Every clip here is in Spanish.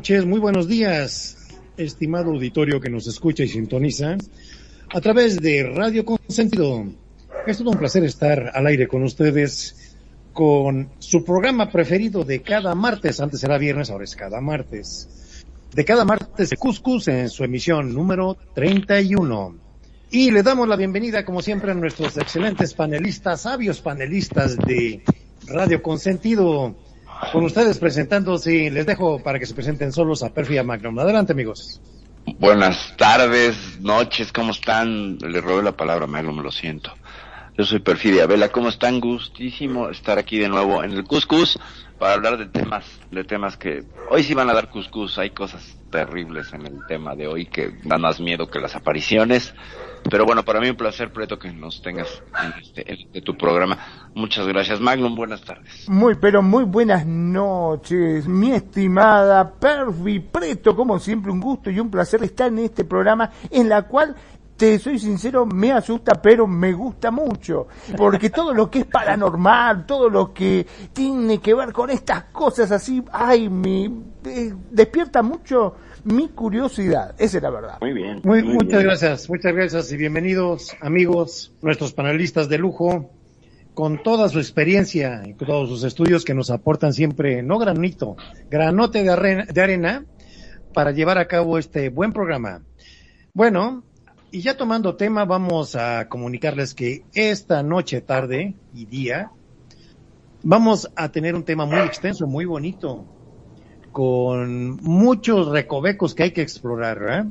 noches, muy buenos días, estimado auditorio que nos escucha y sintoniza a través de Radio Consentido. Es todo un placer estar al aire con ustedes con su programa preferido de cada martes, antes era viernes, ahora es cada martes, de cada martes de Cuscus en su emisión número 31. Y le damos la bienvenida, como siempre, a nuestros excelentes panelistas, sabios panelistas de Radio Consentido. Con ustedes presentándose, les dejo para que se presenten solos a Perfia Magnum. Adelante, amigos. Buenas tardes, noches, ¿cómo están? Le robé la palabra a Magnum, lo siento. Yo soy Perfidia Vela, ¿cómo están? Gustísimo estar aquí de nuevo en el Cuscus para hablar de temas, de temas que hoy sí van a dar Cuscus, hay cosas terribles en el tema de hoy que dan más miedo que las apariciones. Pero bueno, para mí un placer, Preto, que nos tengas en este, en este tu programa. Muchas gracias, Magnum, buenas tardes. Muy, pero muy buenas noches, mi estimada Perfi Preto, como siempre un gusto y un placer estar en este programa en la cual te soy sincero, me asusta, pero me gusta mucho. Porque todo lo que es paranormal, todo lo que tiene que ver con estas cosas así, ay, me eh, despierta mucho mi curiosidad. Esa es la verdad. Muy bien. Muy, muy muchas bien. gracias, muchas gracias y bienvenidos, amigos, nuestros panelistas de lujo, con toda su experiencia y con todos sus estudios que nos aportan siempre, no granito, granote de arena, de arena para llevar a cabo este buen programa. Bueno, y ya tomando tema, vamos a comunicarles que esta noche, tarde y día, vamos a tener un tema muy extenso, muy bonito, con muchos recovecos que hay que explorar,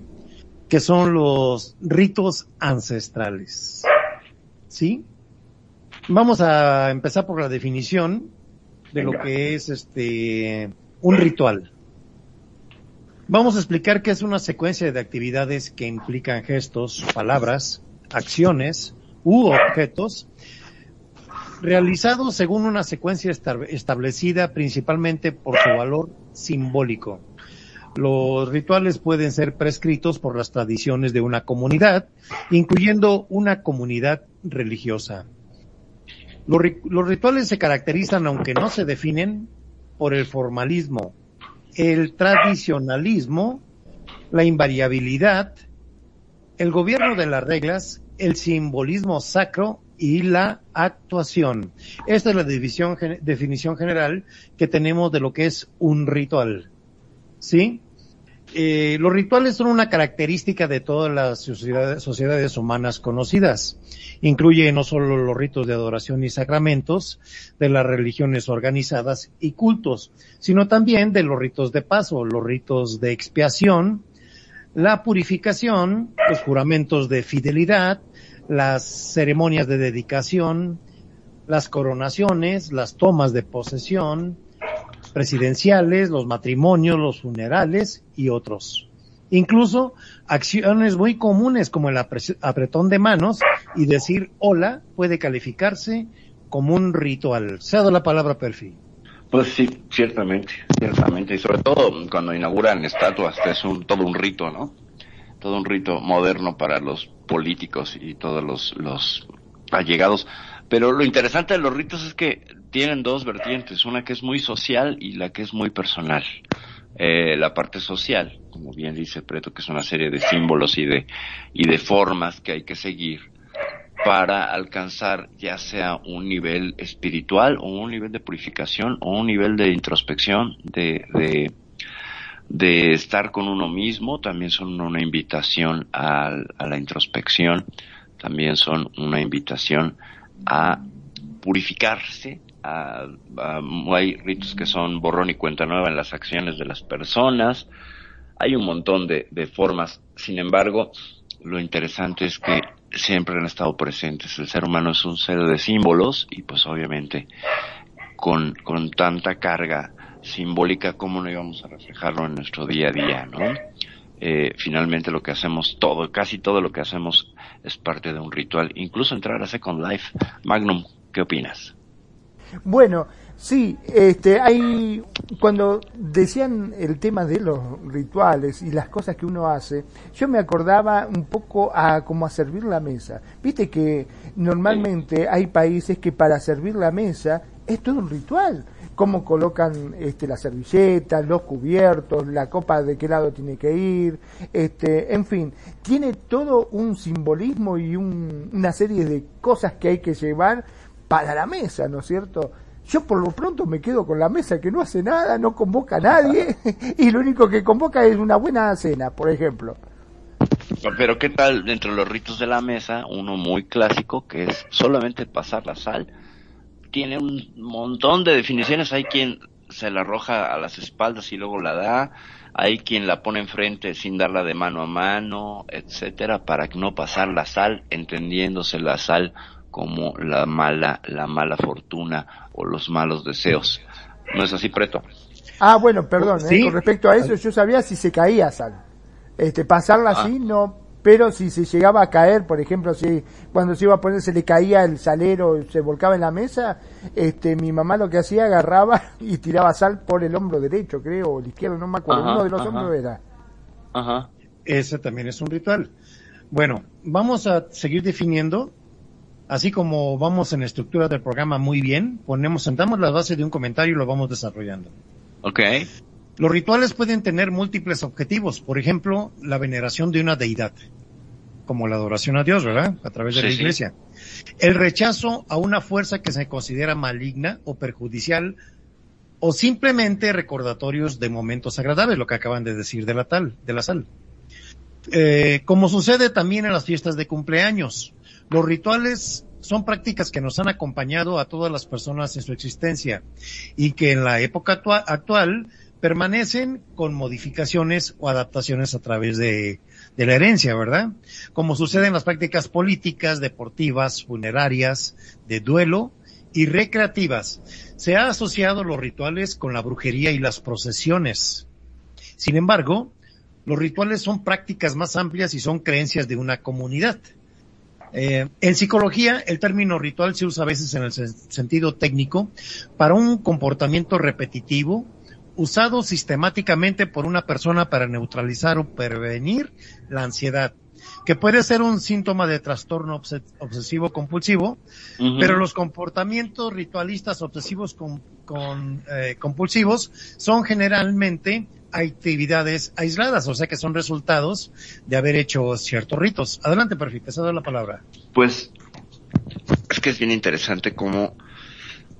que son los ritos ancestrales. ¿Sí? Vamos a empezar por la definición de lo que es este un ritual. Vamos a explicar que es una secuencia de actividades que implican gestos, palabras, acciones u objetos realizados según una secuencia esta- establecida principalmente por su valor simbólico. Los rituales pueden ser prescritos por las tradiciones de una comunidad, incluyendo una comunidad religiosa. Los, los rituales se caracterizan, aunque no se definen, por el formalismo, el tradicionalismo, la invariabilidad, el gobierno de las reglas, el simbolismo sacro y la actuación. Esta es la división, definición general que tenemos de lo que es un ritual. ¿Sí? Eh, los rituales son una característica de todas las sociedades, sociedades humanas conocidas. Incluye no solo los ritos de adoración y sacramentos de las religiones organizadas y cultos, sino también de los ritos de paso, los ritos de expiación, la purificación, los juramentos de fidelidad, las ceremonias de dedicación, las coronaciones, las tomas de posesión, presidenciales, los matrimonios, los funerales y otros. Incluso acciones muy comunes como el apre- apretón de manos y decir hola puede calificarse como un ritual. Dado la palabra perfil. Pues sí, ciertamente, ciertamente. Y sobre todo cuando inauguran estatuas, es un, todo un rito, ¿no? Todo un rito moderno para los políticos y todos los allegados. Pero lo interesante de los ritos es que tienen dos vertientes, una que es muy social y la que es muy personal. Eh, la parte social, como bien dice Preto, que es una serie de símbolos y de, y de formas que hay que seguir para alcanzar ya sea un nivel espiritual o un nivel de purificación o un nivel de introspección, de, de, de estar con uno mismo, también son una invitación a, la introspección, también son una invitación a purificarse, hay ritos que son borrón y cuenta nueva en las acciones de las personas, hay un montón de, de formas, sin embargo, lo interesante es que siempre han estado presentes. El ser humano es un ser de símbolos y pues obviamente con, con tanta carga simbólica, ¿cómo no íbamos a reflejarlo en nuestro día a día, no? Eh, finalmente lo que hacemos todo, casi todo lo que hacemos es parte de un ritual, incluso entrar a Second Life. Magnum, ¿qué opinas? Bueno, sí, este, hay, cuando decían el tema de los rituales y las cosas que uno hace, yo me acordaba un poco a como a servir la mesa. Viste que normalmente hay países que para servir la mesa es todo un ritual cómo colocan este, las servilletas, los cubiertos, la copa de qué lado tiene que ir, este, en fin, tiene todo un simbolismo y una serie de cosas que hay que llevar para la mesa, ¿no es cierto? Yo por lo pronto me quedo con la mesa que no hace nada, no convoca a nadie y lo único que convoca es una buena cena, por ejemplo. Pero qué tal dentro de los ritos de la mesa, uno muy clásico que es solamente pasar la sal tiene un montón de definiciones. Hay quien se la arroja a las espaldas y luego la da. Hay quien la pone enfrente sin darla de mano a mano, etcétera, para no pasar la sal, entendiéndose la sal como la mala, la mala fortuna o los malos deseos. ¿No es así, Preto? Ah, bueno, perdón, ¿eh? con respecto a eso yo sabía si se caía sal. Este, pasarla ah. así no, pero si se llegaba a caer, por ejemplo, si cuando se iba a poner se le caía el salero, se volcaba en la mesa, este, mi mamá lo que hacía agarraba y tiraba sal por el hombro derecho, creo, o el izquierdo, no me acuerdo, uno de los hombros era. Ajá. Ese también es un ritual. Bueno, vamos a seguir definiendo, así como vamos en la estructura del programa muy bien, ponemos, sentamos la base de un comentario y lo vamos desarrollando. Ok. Los rituales pueden tener múltiples objetivos, por ejemplo, la veneración de una deidad, como la adoración a Dios, ¿verdad? A través de la iglesia. El rechazo a una fuerza que se considera maligna o perjudicial, o simplemente recordatorios de momentos agradables, lo que acaban de decir de la tal, de la sal. Eh, como sucede también en las fiestas de cumpleaños, los rituales son prácticas que nos han acompañado a todas las personas en su existencia y que en la época actual permanecen con modificaciones o adaptaciones a través de, la herencia, ¿verdad? Como sucede en las prácticas políticas, deportivas, funerarias, de duelo y recreativas. Se ha asociado los rituales con la brujería y las procesiones. Sin embargo, los rituales son prácticas más amplias y son creencias de una comunidad. Eh, en psicología, el término ritual se usa a veces en el sentido técnico para un comportamiento repetitivo, usado sistemáticamente por una persona para neutralizar o prevenir la ansiedad, que puede ser un síntoma de trastorno obsesivo compulsivo, pero los comportamientos ritualistas obsesivos con, eh, compulsivos son generalmente actividades aisladas, o sea que son resultados de haber hecho ciertos ritos. Adelante, perfecto, se da la palabra. Pues es que es bien interesante cómo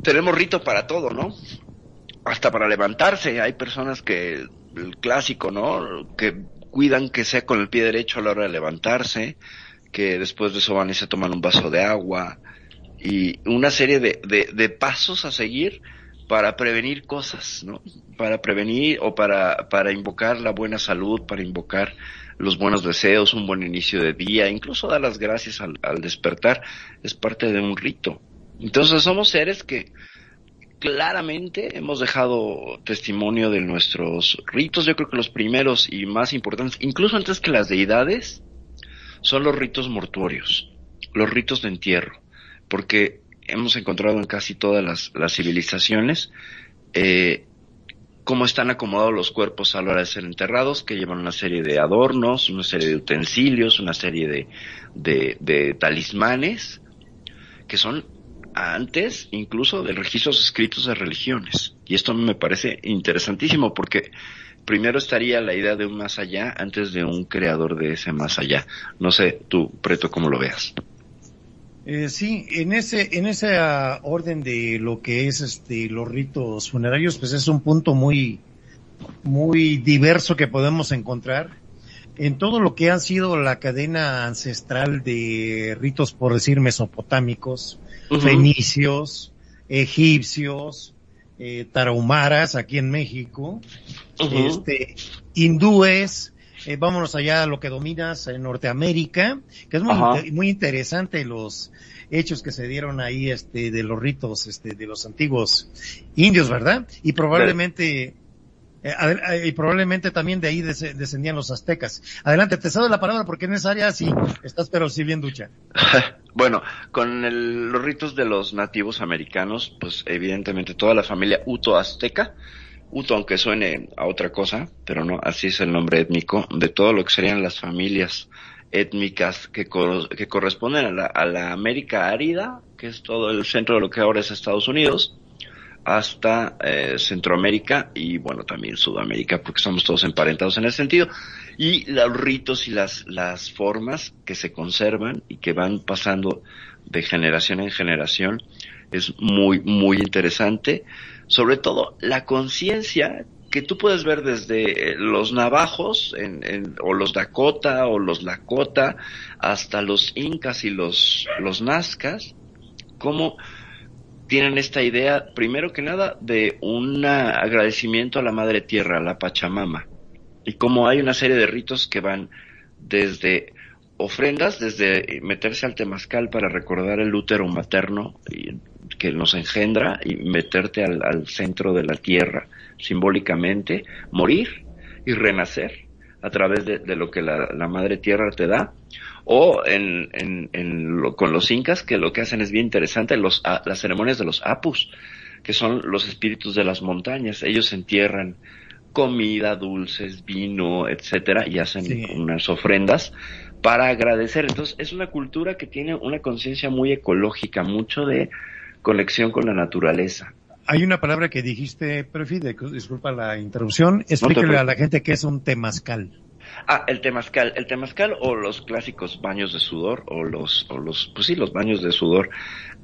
tenemos rito para todo, ¿no? hasta para levantarse. Hay personas que, el clásico, ¿no? Que cuidan que sea con el pie derecho a la hora de levantarse, que después de eso van y se toman un vaso de agua y una serie de pasos a seguir para prevenir cosas, ¿no? Para prevenir o para, para invocar la buena salud, para invocar los buenos deseos, un buen inicio de día, incluso dar las gracias al, al despertar, es parte de un rito. Entonces somos seres que claramente hemos dejado testimonio de nuestros ritos. Yo creo que los primeros y más importantes, incluso antes que las deidades, son los ritos mortuorios, los ritos de entierro, porque hemos encontrado en casi todas las, civilizaciones eh, cómo están acomodados los cuerpos a la hora de ser enterrados, que llevan una serie de adornos, una serie de utensilios, una serie de, de, talismanes, que son antes incluso de registros escritos de religiones. Y esto me parece interesantísimo porque primero estaría la idea de un más allá antes de un creador de ese más allá. No sé, tú, Preto, cómo lo veas. Eh, sí, en ese, en esa orden de lo que es este, los ritos funerarios, pues es un punto muy, muy diverso que podemos encontrar. En todo lo que ha sido la cadena ancestral de ritos, por decir, mesopotámicos, fenicios, egipcios, eh, tarahumaras aquí en México, este, hindúes, eh, vámonos allá a lo que dominas en Norteamérica, que es muy, muy interesante los hechos que se dieron ahí, este, de los ritos, este, de los antiguos indios, ¿verdad? Y probablemente, eh, eh, y probablemente también de ahí descendían los aztecas. Adelante, te cedo la palabra porque en esa área sí estás pero sí bien ducha. bueno, con los ritos de los nativos americanos, pues evidentemente toda la familia Uto-Azteca, Uto aunque suene a otra cosa, pero no, así es el nombre étnico, de todo lo que serían las familias étnicas que, que corresponden a la, a la América árida, que es todo el centro de lo que ahora es Estados Unidos, hasta eh, Centroamérica y bueno también Sudamérica porque estamos todos emparentados en ese sentido. Y los ritos y las las formas que se conservan y que van pasando de generación en generación es muy muy interesante sobre todo la conciencia que tú puedes ver desde los navajos en, o los Dakota o los Lakota hasta los incas y los los nazcas como tienen esta idea, primero que nada, de un agradecimiento a la Madre Tierra, a la Pachamama. Y como hay una serie de ritos que van desde ofrendas, desde meterse al temazcal para recordar el útero materno que nos engendra y meterte al, centro de la tierra, simbólicamente, morir y renacer a través de, lo que la Madre Tierra te da, o en, en, con los incas, que lo que hacen es bien interesante, los, las ceremonias de los apus, que son los espíritus de las montañas. Ellos entierran comida, dulces, vino, etcétera, y hacen unas ofrendas para agradecer. Entonces, es una cultura que tiene una conciencia muy ecológica, mucho de conexión con la naturaleza. Hay una palabra que dijiste, Prefi, disculpa la interrupción, explíquele a la gente qué es un temazcal. Ah, el temazcal. El temazcal o los clásicos baños de sudor o los, o los, pues sí, los baños de sudor,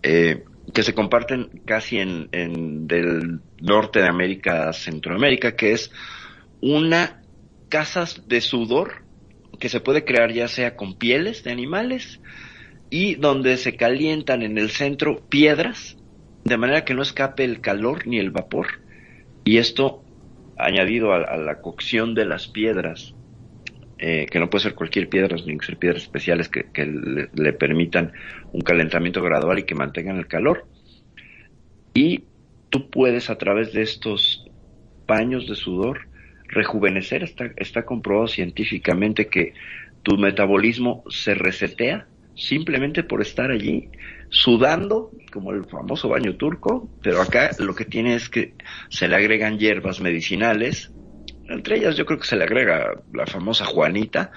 eh, que se comparten casi en, en del norte de América a Centroamérica, que es una casa de sudor que se puede crear ya sea con pieles de animales y donde se calientan en el centro piedras de manera que no escape el calor ni el vapor y esto añadido a la cocción de las piedras eh, que no puede ser cualquier piedra, ni que ser piedras especiales que, le, permitan un calentamiento gradual y que mantengan el calor. Y tú puedes a través de estos paños de sudor rejuvenecer. Está, está comprobado científicamente que tu metabolismo se resetea simplemente por estar allí sudando, como el famoso baño turco, pero acá lo que tiene es que se le agregan hierbas medicinales entre ellas yo creo que se le agrega la famosa Juanita,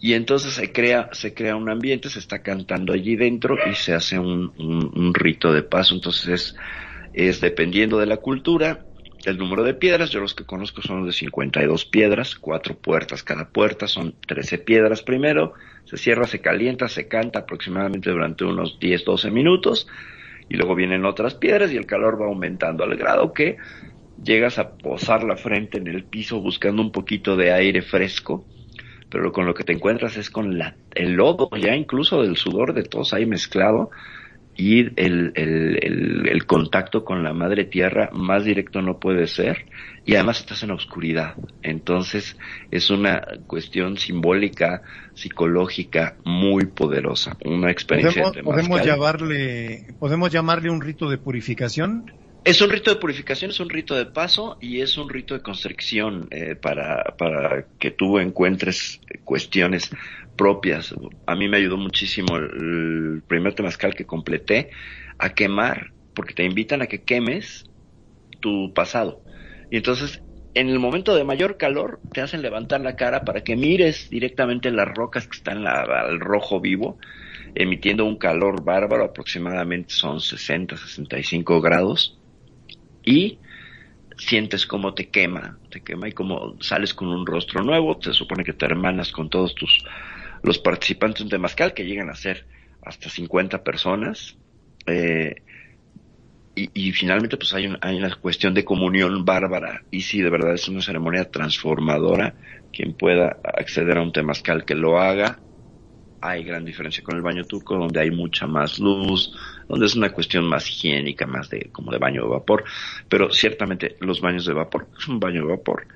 y entonces se crea, se crea un ambiente, se está cantando allí dentro y se hace un, un, rito de paso. Entonces es, dependiendo de la cultura, el número de piedras, yo los que conozco son de 52 piedras, cuatro puertas cada puerta, son 13 piedras primero, se cierra, se calienta, se canta aproximadamente durante unos 10, 12 minutos, y luego vienen otras piedras y el calor va aumentando al grado que llegas a posar la frente en el piso buscando un poquito de aire fresco, pero con lo que te encuentras es con la, el lodo, ya incluso del sudor de todos ahí mezclado, y el, el, el, contacto con la madre tierra más directo no puede ser, y además estás en la oscuridad. Entonces es una cuestión simbólica, psicológica muy poderosa, una experiencia. ¿Podemos, podemos llamarle, podemos llamarle un rito de purificación? Es un rito de purificación, es un rito de paso y es un rito de constricción eh, para, para que tú encuentres cuestiones propias. A mí me ayudó muchísimo el, primer temazcal que completé a quemar, porque te invitan a que quemes tu pasado. Y entonces, en el momento de mayor calor, te hacen levantar la cara para que mires directamente las rocas que están al rojo vivo, emitiendo un calor bárbaro, aproximadamente son 60, 65 grados y sientes cómo te quema, te quema y como sales con un rostro nuevo, te supone que te hermanas con todos tus los participantes de Mascal que llegan a ser hasta 50 personas. Eh, y, finalmente pues hay, un, hay una cuestión de comunión bárbara y sí, de verdad es una ceremonia transformadora. Quien pueda acceder a un temazcal que lo haga, hay gran diferencia con el baño turco, donde hay mucha más luz, donde es una cuestión más higiénica, más de como de baño de vapor, pero ciertamente los baños de vapor, es un baño de vapor,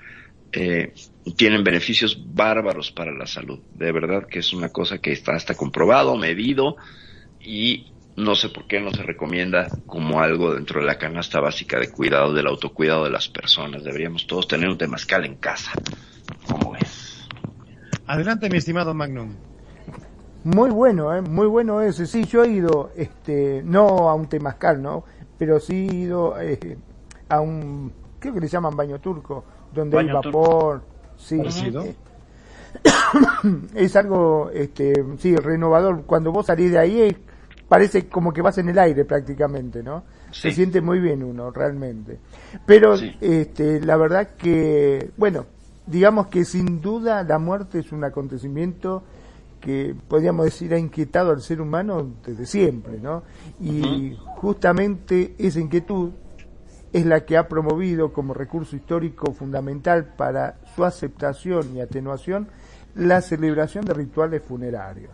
eh, tienen beneficios bárbaros para la salud. De verdad que es una cosa que está hasta comprobado, medido y no sé por qué no se recomienda como algo dentro de la canasta básica de cuidado, del autocuidado de las personas. Deberíamos todos tener un temazcal en casa. ¿Cómo es? Adelante, mi estimado Magnum. Muy bueno, ¿eh? muy bueno ese. Sí, yo he ido, este, no a un temazcal, ¿no? Pero sí he ido eh, a un, creo que le llaman baño turco, donde Baño hay vapor. Sí, ¿Parecido? es algo, este, sí, renovador. Cuando vos salís de ahí, parece como que vas en el aire prácticamente, ¿no? Se siente muy bien uno, realmente. Pero, Sí. este, la verdad que, bueno, digamos que sin duda la muerte es un acontecimiento que podríamos decir ha inquietado al ser humano desde siempre, ¿no? Y justamente esa inquietud es la que ha promovido como recurso histórico fundamental para su aceptación y atenuación la celebración de rituales funerarios.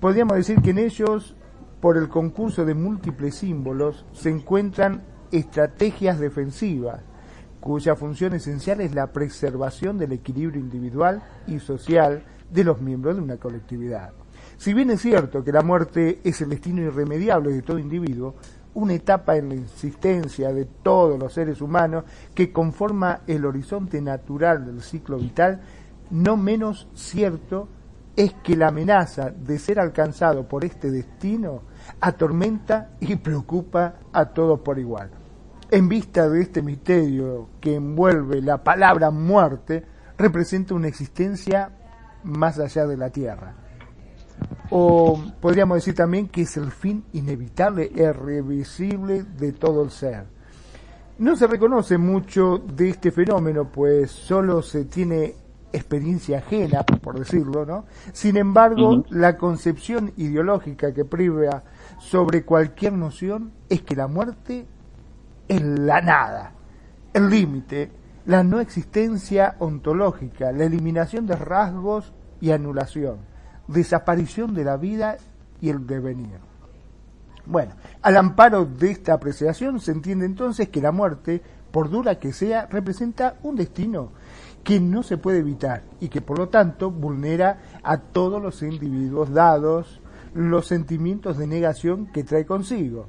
Podríamos decir que en ellos, por el concurso de múltiples símbolos, se encuentran estrategias defensivas, cuya función esencial es la preservación del equilibrio individual y social de los miembros de una colectividad. Si bien es cierto que la muerte es el destino irremediable de todo individuo, una etapa en la existencia de todos los seres humanos que conforma el horizonte natural del ciclo vital, no menos cierto es que la amenaza de ser alcanzado por este destino atormenta y preocupa a todos por igual. En vista de este misterio que envuelve la palabra muerte, representa una existencia más allá de la tierra. O podríamos decir también que es el fin inevitable e irreversible de todo el ser. No se reconoce mucho de este fenómeno, pues solo se tiene experiencia ajena, por decirlo, ¿no? Sin embargo, la concepción ideológica que priva sobre cualquier noción es que la muerte es la nada, el límite, la no existencia ontológica, la eliminación de rasgos y anulación, desaparición de la vida y el devenir. Bueno, al amparo de esta apreciación se entiende entonces que la muerte, por dura que sea, representa un destino que no se puede evitar y que por lo tanto vulnera a todos los individuos dados los sentimientos de negación que trae consigo,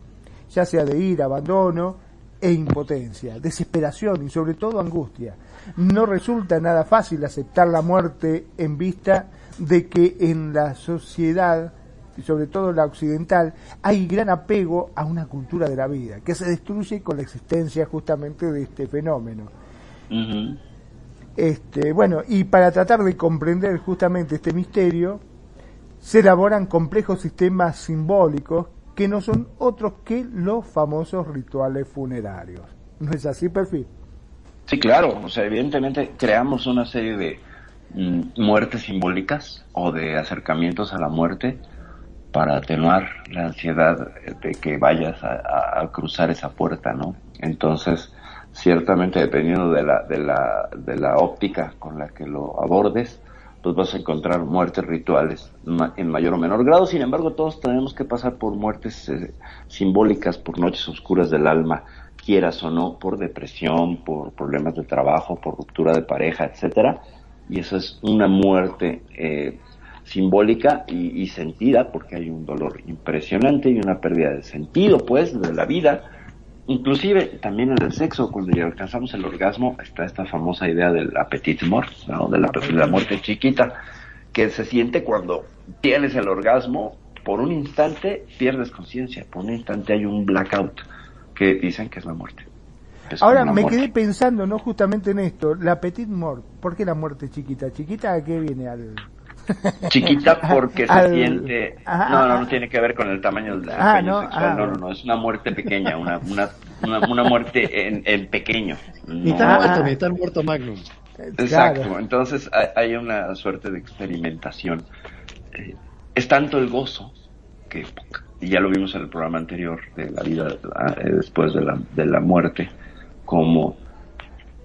ya sea de ira, abandono e impotencia, desesperación y sobre todo angustia. No resulta nada fácil aceptar la muerte en vista de que en la sociedad y sobre todo la occidental, hay gran apego a una cultura de la vida, que se destruye con la existencia justamente de este fenómeno. Este, bueno, y para tratar de comprender justamente este misterio, se elaboran complejos sistemas simbólicos que no son otros que los famosos rituales funerarios. ¿No es así, Perfil? Sí, claro. O sea, evidentemente creamos una serie de muertes simbólicas o de acercamientos a la muerte para atenuar la ansiedad de que vayas a, cruzar esa puerta, ¿no? Entonces, ciertamente dependiendo de la, de la, de la óptica con la que lo abordes, pues vas a encontrar muertes rituales en mayor o menor grado. Sin embargo, todos tenemos que pasar por muertes eh, simbólicas, por noches oscuras del alma, quieras o no, por depresión, por problemas de trabajo, por ruptura de pareja, etcétera. Y eso es una muerte eh, simbólica y, y sentida, porque hay un dolor impresionante y una pérdida de sentido, pues, de la vida. Inclusive también en el sexo, cuando ya alcanzamos el orgasmo, está esta famosa idea del appetit mort, ¿no? de, la, de la muerte chiquita, que se siente cuando tienes el orgasmo, por un instante pierdes conciencia, por un instante hay un blackout, que dicen que es la muerte. Ahora me muerte. quedé pensando, ¿no? Justamente en esto, la petit mort. ¿Por qué la muerte chiquita? ¿Chiquita a qué viene? Al... Chiquita porque se siente... Ajá, no, no, ajá. no tiene que ver con el tamaño del Ah, no, sexual, ah. no, no, no, es una muerte pequeña, una, una, una, una muerte en, en pequeño. Ni No. tan Ah. muerto, ni tan muerto Magnum. Exacto, Claro. entonces hay, hay una suerte de experimentación. Eh, es tanto el gozo que y ya lo vimos en el programa anterior de la vida eh, después de la, de la muerte, como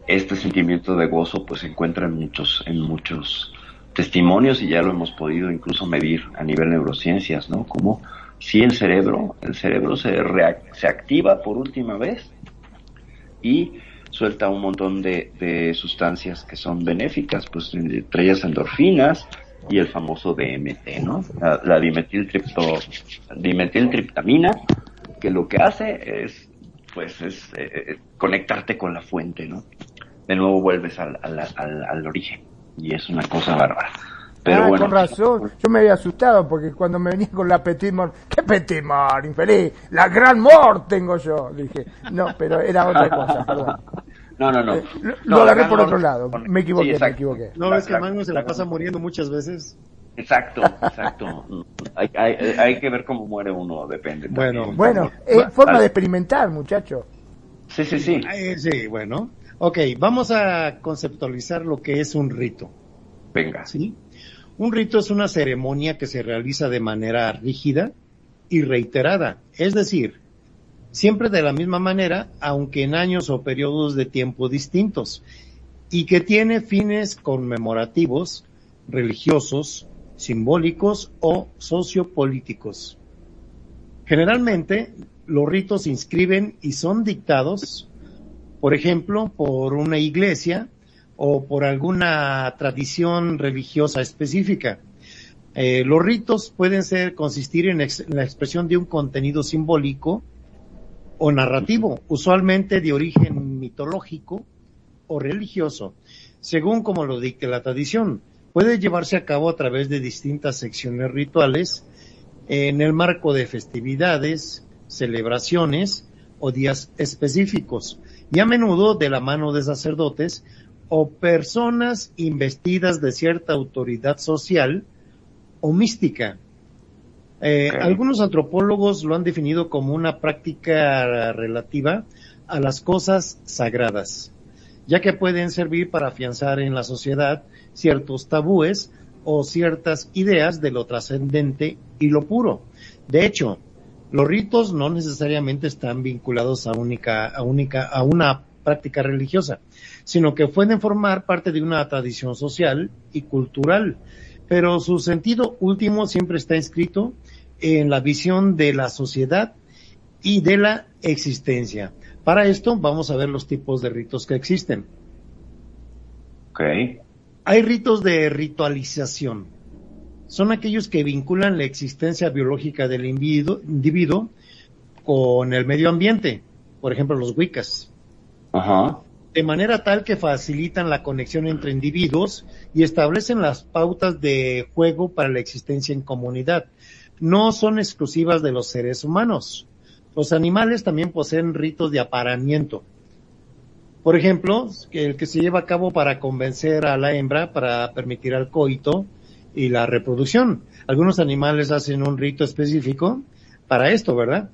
este sentimiento de gozo pues se encuentra en muchos, en muchos testimonios y ya lo hemos podido incluso medir a nivel neurociencias, ¿no? Como si el cerebro, el cerebro se, se activa por última vez y suelta un montón de, de sustancias que son benéficas, pues entre ellas endorfinas y el famoso DMT, ¿no? La, la dimetiltriptamina, que lo que hace es, pues, es eh, conectarte con la fuente, ¿no? De nuevo vuelves al, al, al, al origen y es una cosa bárbara. Pero ah, bueno, con razón. Yo me había asustado porque cuando me venía con la Petit Mort, ¿qué Petit Mort, infeliz? La Gran Mort tengo yo. Dije, no, pero era otra cosa, perdón. No, no, no. Eh, lo No, lo agarré por otro lado. Me equivoqué, sí, me equivoqué. ¿No ves que Mango se la la- pasa muriendo muchas veces? Exacto, exacto. hay, hay, hay que ver cómo muere uno, depende. Bueno, también. Bueno, es Bueno, forma de experimentar, muchacho. Sí, sí, sí. Eh, sí, bueno. Ok, vamos a conceptualizar lo que es un rito. Venga. ¿sí? Un rito es una ceremonia que se realiza de manera rígida y reiterada, es decir, siempre de la misma manera, aunque en años o periodos de tiempo distintos, y que tiene fines conmemorativos, religiosos, simbólicos o sociopolíticos. Generalmente, los ritos se inscriben y son dictados, por ejemplo, por una iglesia o por alguna tradición religiosa específica. Eh, los ritos pueden ser consistir en, en la expresión de un contenido simbólico o narrativo, usualmente de origen mitológico o religioso, según como lo dicte la tradición. Puede llevarse a cabo a través de distintas secciones rituales en el marco de festividades, celebraciones o días específicos, y a menudo de la mano de sacerdotes o personas investidas de cierta autoridad social o mística. Eh. Algunos antropólogos lo han definido como una práctica relativa a las cosas sagradas, ya que pueden servir para afianzar en la sociedad ciertos tabúes o ciertas ideas de lo trascendente y lo puro. De hecho, los ritos no necesariamente están vinculados a única, a única, a una práctica religiosa, sino que pueden formar parte de una tradición social y cultural, pero su sentido último siempre está inscrito en la visión de la sociedad y de la existencia. Para esto vamos a ver los tipos de ritos que existen. Ok. Hay ritos de ritualización. Son aquellos que vinculan la existencia biológica del individuo, individuo con el medio ambiente, por ejemplo los wiccas, Ajá. de manera tal que facilitan la conexión entre individuos y establecen las pautas de juego para la existencia en comunidad. No son exclusivas de los seres humanos. Los animales también poseen ritos de aparamiento. Por ejemplo, el que se lleva a cabo para convencer a la hembra para permitir al coito y la reproducción. Algunos animales hacen un rito específico para esto, ¿verdad?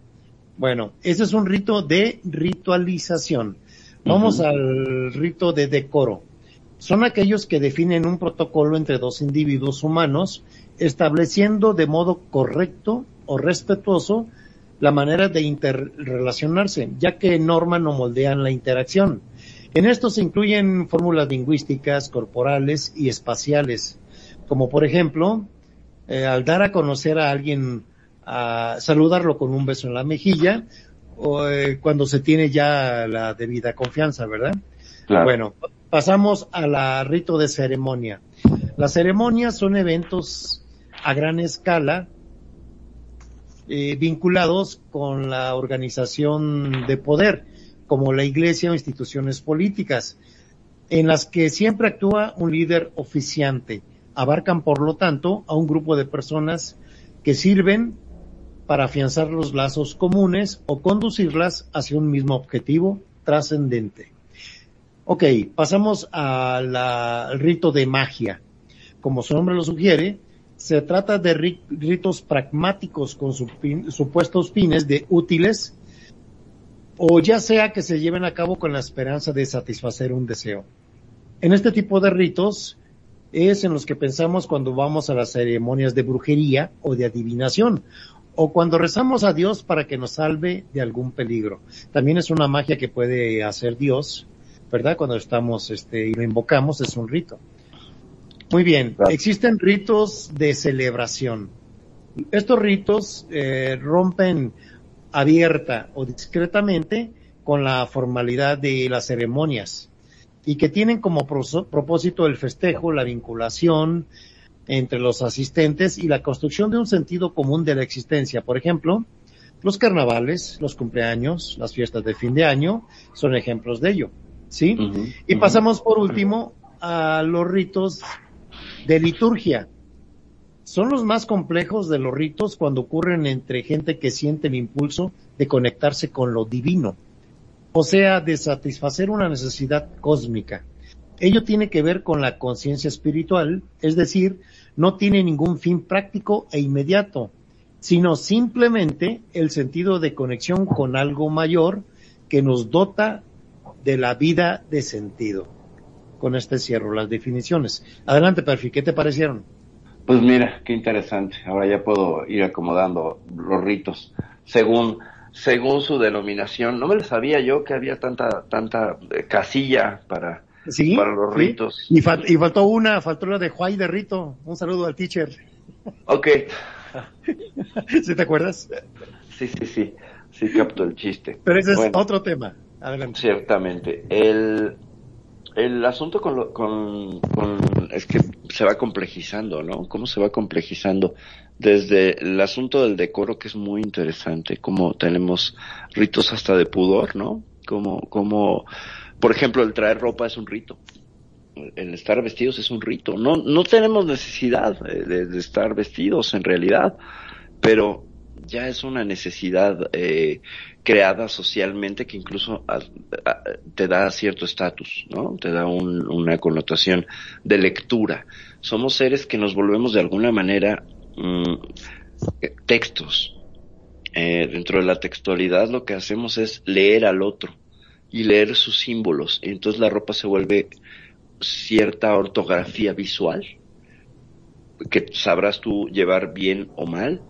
Bueno, ese es un rito de ritualización. Vamos al rito de decoro. Son aquellos que definen un protocolo entre dos individuos humanos, estableciendo de modo correcto o respetuoso la manera de interrelacionarse, ya que norman o moldean la interacción. En esto se incluyen fórmulas lingüísticas, corporales y espaciales, como por ejemplo, eh, al dar a conocer a alguien, a saludarlo con un beso en la mejilla, o eh, cuando se tiene ya la debida confianza, ¿verdad? Claro. Bueno, pasamos a la rito de ceremonia. Las ceremonias son eventos a gran escala eh, vinculados con la organización de poder, como la iglesia o instituciones políticas, en las que siempre actúa un líder oficiante. Abarcan, por lo tanto, a un grupo de personas que sirven para afianzar los lazos comunes o conducirlas hacia un mismo objetivo trascendente. Ok, pasamos al rito de magia. Como su nombre lo sugiere, se trata de ri- ritos pragmáticos con su supuestos fines de útiles o ya sea que se lleven a cabo con la esperanza de satisfacer un deseo. En este tipo de ritos es en los que pensamos cuando vamos a las ceremonias de brujería o de adivinación o cuando rezamos a Dios para que nos salve de algún peligro. También es una magia que puede hacer Dios, ¿verdad? Cuando estamos este, y lo invocamos, es un rito. Muy bien, existen ritos de celebración. Estos ritos eh, rompen abierta o discretamente con la formalidad de las ceremonias y que tienen como propósito el festejo, la vinculación entre los asistentes y la construcción de un sentido común de la existencia. Por ejemplo, los carnavales, los cumpleaños, las fiestas de fin de año son ejemplos de ello. ¿Sí? y pasamos por último a los ritos de liturgia. Son los más complejos de los ritos cuando ocurren entre gente que siente el impulso de conectarse con lo divino o sea, de satisfacer una necesidad cósmica. Ello tiene que ver con la conciencia espiritual, es decir, no tiene ningún fin práctico e inmediato, sino simplemente el sentido de conexión con algo mayor que nos dota de la vida de sentido. Con este cierro las definiciones. Adelante, Perfi, ¿qué te parecieron? Pues mira, qué interesante. Ahora ya puedo ir acomodando los ritos según según su denominación. No me lo sabía yo que había tanta tanta eh, casilla para, para los ritos. Y, y, faltó una, faltó la de Juay de Rito. Un saludo al teacher. Ok. ¿Sí te acuerdas? Sí, sí, sí. Sí capto el chiste. Pero ese es otro tema. Adelante. Ciertamente. El, el asunto con, con, con, es que se va complejizando, ¿no? ¿Cómo se va complejizando? Desde el asunto del decoro, que es muy interesante, como tenemos ritos hasta de pudor, ¿no? Como, como, por ejemplo, el traer ropa es un rito. El estar vestidos es un rito. No, no tenemos necesidad de estar vestidos en realidad, pero ya es una necesidad eh, creada socialmente que incluso te da cierto estatus, ¿no? Te da una connotación de lectura. Somos seres que nos volvemos de alguna manera mm, textos. Eh, dentro de la textualidad lo que hacemos es leer al otro y leer sus símbolos. entonces la ropa se vuelve cierta ortografía visual que sabrás tú llevar bien o mal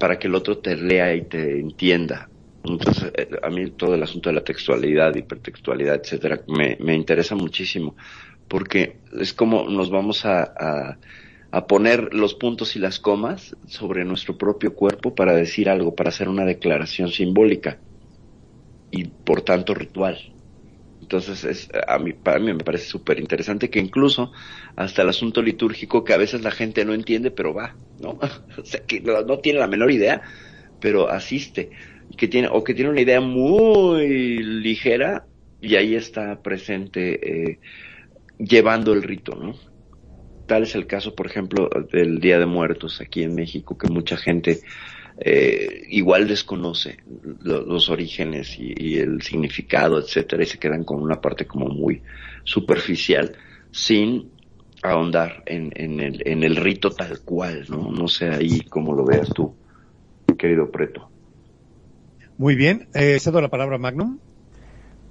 para que el otro te lea y te entienda. Entonces, eh, a mí todo el asunto de la textualidad, hipertextualidad, etcétera, me, me interesa muchísimo, porque es como nos vamos a, a, a, poner los puntos y las comas sobre nuestro propio cuerpo para decir algo, para hacer una declaración simbólica y por tanto ritual. Entonces, es, a mí, para mí me parece súper interesante que incluso hasta el asunto litúrgico que a veces la gente no entiende, pero va, ¿no? o sea, que no, tiene la menor idea, pero asiste. Que tiene, o que tiene una idea muy ligera y ahí está presente eh, llevando el rito, ¿no? Tal es el caso, por ejemplo, del Día de Muertos aquí en México, que mucha gente eh, igual desconoce los orígenes y, el significado, etcétera, y se quedan con una parte como muy superficial, sin ahondar en, en, el, en el rito tal cual, ¿no? No sé ahí cómo lo veas tú, querido Preto. Muy bien, eh, cedo la palabra a Magnum.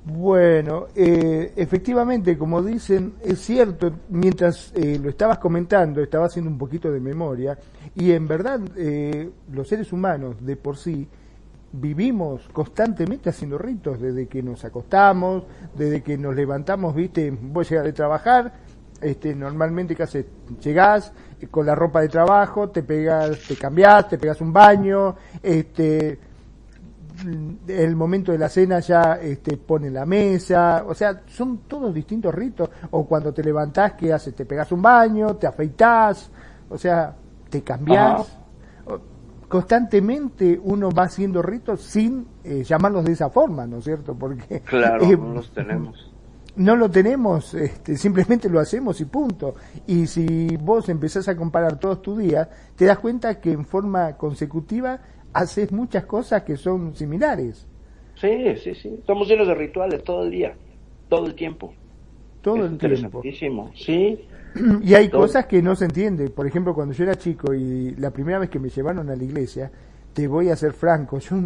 Bueno, eh, efectivamente, como dicen, es cierto, mientras eh, lo estabas comentando, estaba haciendo un poquito de memoria, y en verdad eh, los seres humanos de por sí vivimos constantemente haciendo ritos, desde que nos acostamos, desde que nos levantamos, viste, voy a llegar de trabajar, este, normalmente que haces, llegás con la ropa de trabajo, te pegas, te cambiás, te pegas un baño, este, el momento de la cena ya este, pone la mesa, o sea, son todos distintos ritos, o cuando te levantás, ¿qué haces? Te pegas un baño, te afeitás, o sea, te cambiás. Constantemente uno va haciendo ritos sin eh, llamarlos de esa forma, ¿no es cierto? Porque claro, eh, no los tenemos. No lo tenemos, este, simplemente lo hacemos y punto. Y si vos empezás a comparar todos tus días, te das cuenta que en forma consecutiva haces muchas cosas que son similares. Sí, sí, sí. Estamos llenos de rituales todo el día, todo el tiempo. Todo el tiempo. Sí. Y hay cosas que no se entienden. Por ejemplo, cuando yo era chico y la primera vez que me llevaron a la iglesia, te voy a ser franco, yo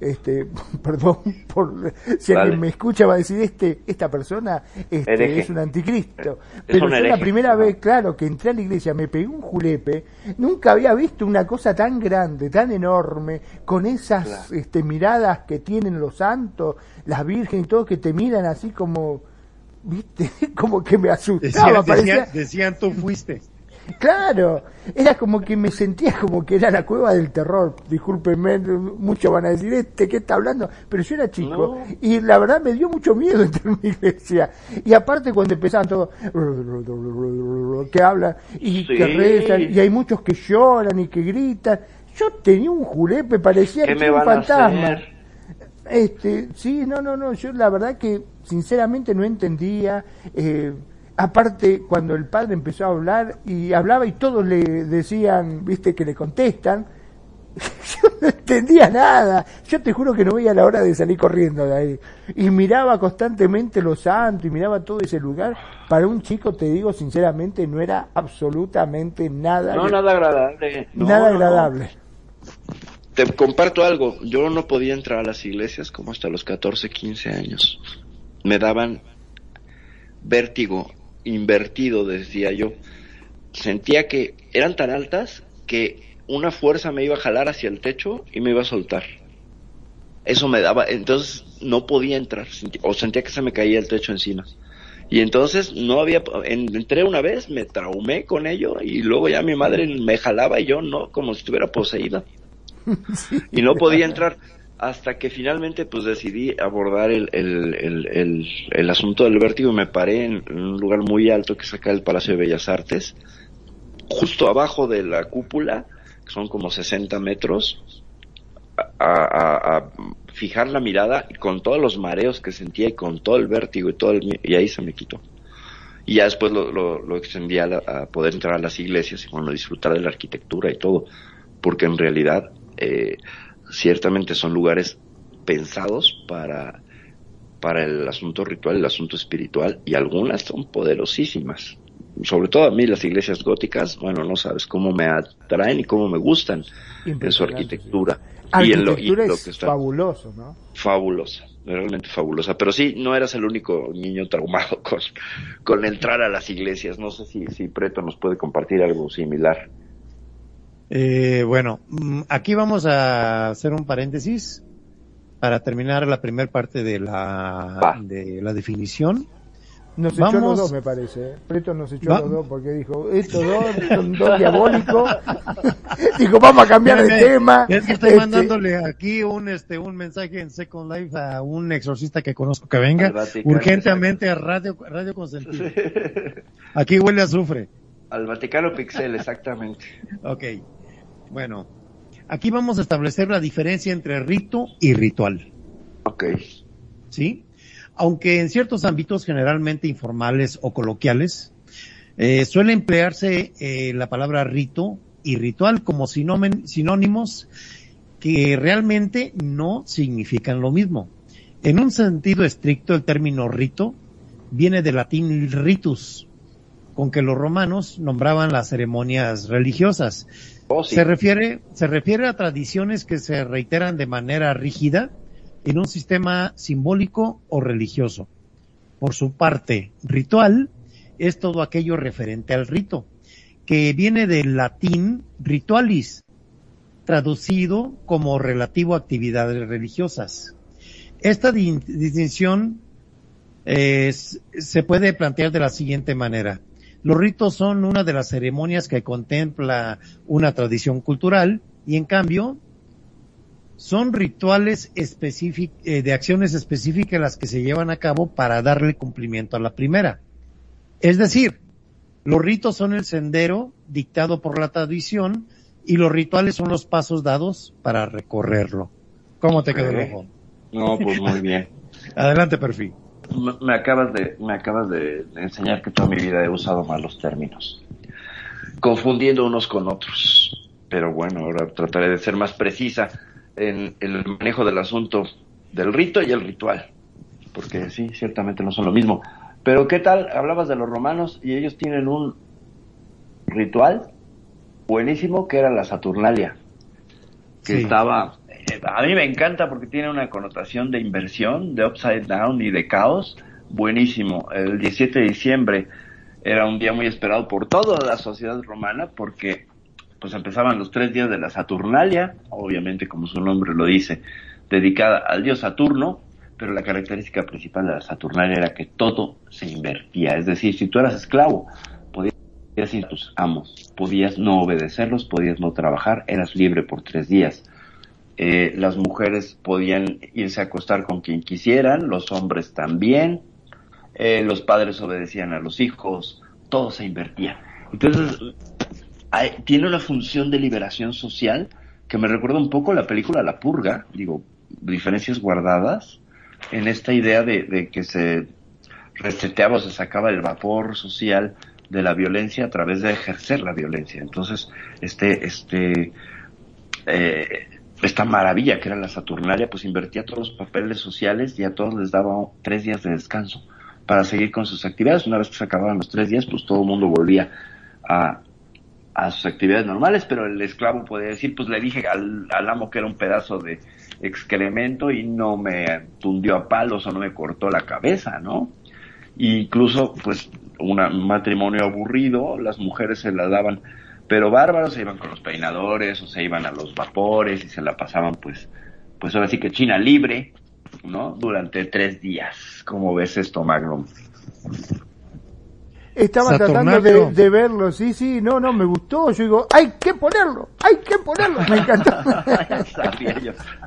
este, perdón por si alguien me escucha va a decir este, esta persona este, es un anticristo. Pero fue la primera vez, claro, que entré a la iglesia, me pegué un julepe, nunca había visto una cosa tan grande, tan enorme, con esas este, miradas que tienen los santos, las vírgenes y todo, que te miran así como, viste, como que me asustaba. decían, tú fuiste. Claro, era como que me sentía como que era la cueva del terror. Discúlpenme, muchos van a decir, este, ¿qué está hablando? Pero yo era chico y la verdad me dio mucho miedo entrar en mi iglesia. Y aparte cuando empezaban todos, que hablan y que rezan, y hay muchos que lloran y que gritan. Yo tenía un julepe, parecía que era un fantasma. Este, sí, no, no, no, yo la verdad que sinceramente no entendía. Eh, aparte, cuando el padre empezó a hablar y hablaba y todos le decían, viste, que le contestan, yo no entendía nada. Yo te juro que no veía la hora de salir corriendo de ahí. Y miraba constantemente los santos y miraba todo ese lugar. Para un chico, te digo sinceramente, no era absolutamente nada. No, nada agradable. nada agradable te comparto algo, yo no podía entrar a las iglesias como hasta los 14, 15 años. Me daban vértigo, invertido, decía yo. Sentía que eran tan altas que una fuerza me iba a jalar hacia el techo y me iba a soltar. Eso me daba, entonces no podía entrar, o sentía que se me caía el techo encima. Y entonces no había, entré una vez, me traumé con ello y luego ya mi madre me jalaba y yo no, como si estuviera poseída. y no podía entrar hasta que finalmente pues decidí abordar el, el, el, asunto del vértigo y me paré en, un lugar muy alto que es acá el Palacio de Bellas Artes, justo abajo de la cúpula, que son como 60 metros, a, fijar la mirada y con todos los mareos que sentía y con todo el vértigo y todo el, y ahí se me quitó. Y ya después lo, lo, extendí a, a, poder entrar a las iglesias y bueno, disfrutar de la arquitectura y todo, porque en realidad eh, ciertamente son lugares pensados para, para el asunto ritual, el asunto espiritual, y algunas son poderosísimas. Sobre todo a mí las iglesias góticas, bueno, no sabes cómo me atraen y cómo me gustan en su arquitectura. y en lo, que está fabuloso, ¿no? Fabulosa, realmente fabulosa. Pero sí, no eras el único niño traumado con, con entrar a las iglesias. No sé si, si Preto nos puede compartir algo similar. Eh, bueno, mm, aquí vamos a hacer un paréntesis para terminar la primera parte de la, de la definición. Nos echó los dos, me parece. ¿eh? Preto nos echó los dos porque dijo, estos dos son dos diabólicos. dijo, vamos a cambiar de tema. Es que estoy este, mandándole aquí un, este, un mensaje en Second Life a un exorcista que conozco que venga urgentemente a Radio, Radio Consentido. Aquí huele a azufre. Al Vaticano Pixel, exactamente. ok. Bueno, aquí vamos a establecer la diferencia entre rito y ritual. Ok. ¿Sí? Aunque en ciertos ámbitos generalmente informales o coloquiales, eh, suele emplearse eh, la palabra rito y ritual como sinónimos que realmente no significan lo mismo. En un sentido estricto, el término rito viene del latín ritus, con que los romanos nombraban las ceremonias religiosas. Se refiere, se refiere a tradiciones que se reiteran de manera rígida en un sistema simbólico o religioso. Por su parte, ritual es todo aquello referente al rito, que viene del latín ritualis, traducido como relativo a actividades religiosas. Esta distinción se puede plantear de la siguiente manera. Los ritos son una de las ceremonias que contempla una tradición cultural y en cambio son rituales eh, de acciones específicas las que se llevan a cabo para darle cumplimiento a la primera. Es decir, los ritos son el sendero dictado por la tradición y los rituales son los pasos dados para recorrerlo. ¿Cómo te quedó el ojo? No, pues muy bien. Adelante, perfil me acabas de me acabas de enseñar que toda mi vida he usado malos términos confundiendo unos con otros. Pero bueno ahora trataré de ser más precisa en, el manejo del asunto del rito y el ritual porque sí ciertamente no son lo mismo. Pero qué tal hablabas de los romanos y ellos tienen un ritual buenísimo que era la Saturnalia que estaba a mí me encanta porque tiene una connotación de inversión, de upside down y de caos. Buenísimo. El 17 de diciembre era un día muy esperado por toda la sociedad romana porque pues empezaban los tres días de la Saturnalia, obviamente como su nombre lo dice, dedicada al dios Saturno, pero la característica principal de la Saturnalia era que todo se invertía, es decir, si tú eras esclavo, podías ir a tus amos, podías no obedecerlos, podías no trabajar, eras libre por tres días. Eh, las mujeres podían irse a acostar con quien quisieran, los hombres también, eh, los padres obedecían a los hijos, todo se invertía. Entonces, tiene una función de liberación social que me recuerda un poco la película La Purga, digo, diferencias guardadas, en esta idea de, de que se reseteaba o se sacaba el vapor social de la violencia a través de ejercer la violencia. Entonces, este, este, eh, esta maravilla que era la Saturnalia, pues invertía todos los papeles sociales y a todos les daba tres días de descanso para seguir con sus actividades. Una vez que se acababan los tres días, pues todo el mundo volvía a, a sus actividades normales, pero el esclavo podía decir, pues le dije al, amo que era un pedazo de excremento y no me tundió a palos o no me cortó la cabeza, ¿no? incluso pues una- un matrimonio aburrido, las mujeres se la daban, pero bárbaros, se iban con los peinadores o se iban a los vapores y se la pasaban pues, pues ahora sí que China libre, ¿no? Durante tres días. ¿Cómo ves esto, Magnum? Estaba tratando de, de verlo, sí, sí, no, no, me gustó. Yo digo, hay que ponerlo, hay que ponerlo. Me encantó.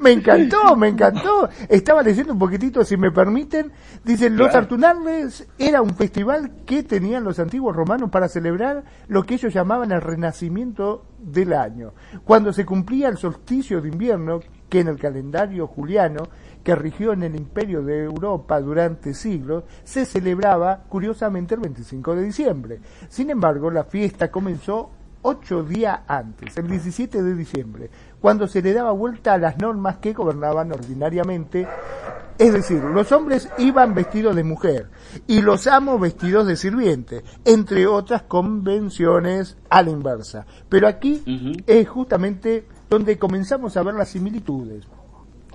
Me encantó, me encantó. Estaba leyendo un poquitito, si me permiten. Dicen, los. Saturnales era un festival que tenían los antiguos romanos para celebrar lo que ellos llamaban el renacimiento del año. Cuando se cumplía el solsticio de invierno, que en el calendario juliano, que rigió en el imperio de Europa durante siglos, se celebraba curiosamente el 25 de diciembre. Sin embargo, la fiesta comenzó ocho días antes, el 17 de diciembre, cuando se le daba vuelta a las normas que gobernaban ordinariamente. Es decir, los hombres iban vestidos de mujer y los amos vestidos de sirviente, entre otras convenciones a la inversa. Pero aquí es justamente donde comenzamos a ver las similitudes.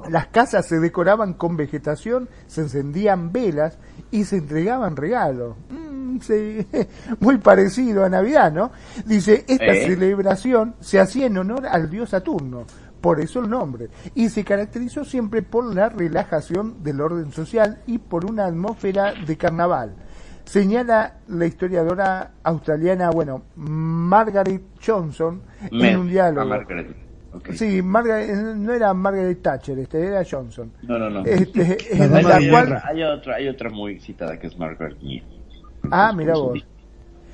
Las casas se decoraban con vegetación, se encendían velas y se entregaban regalos. Mm, sí, muy parecido a Navidad, ¿no? Dice, esta Eh. celebración se hacía en honor al dios Saturno, por eso el nombre, y se caracterizó siempre por la relajación del orden social y por una atmósfera de carnaval. Señala la historiadora australiana, bueno, Margaret Johnson, Me- en un diálogo. a Sí, Margaret, no era Margaret Thatcher, este era Johnson. No, no, no. Este, la cual. Hay otra, hay otra muy citada que es Margaret Mead. Ah, mira vos.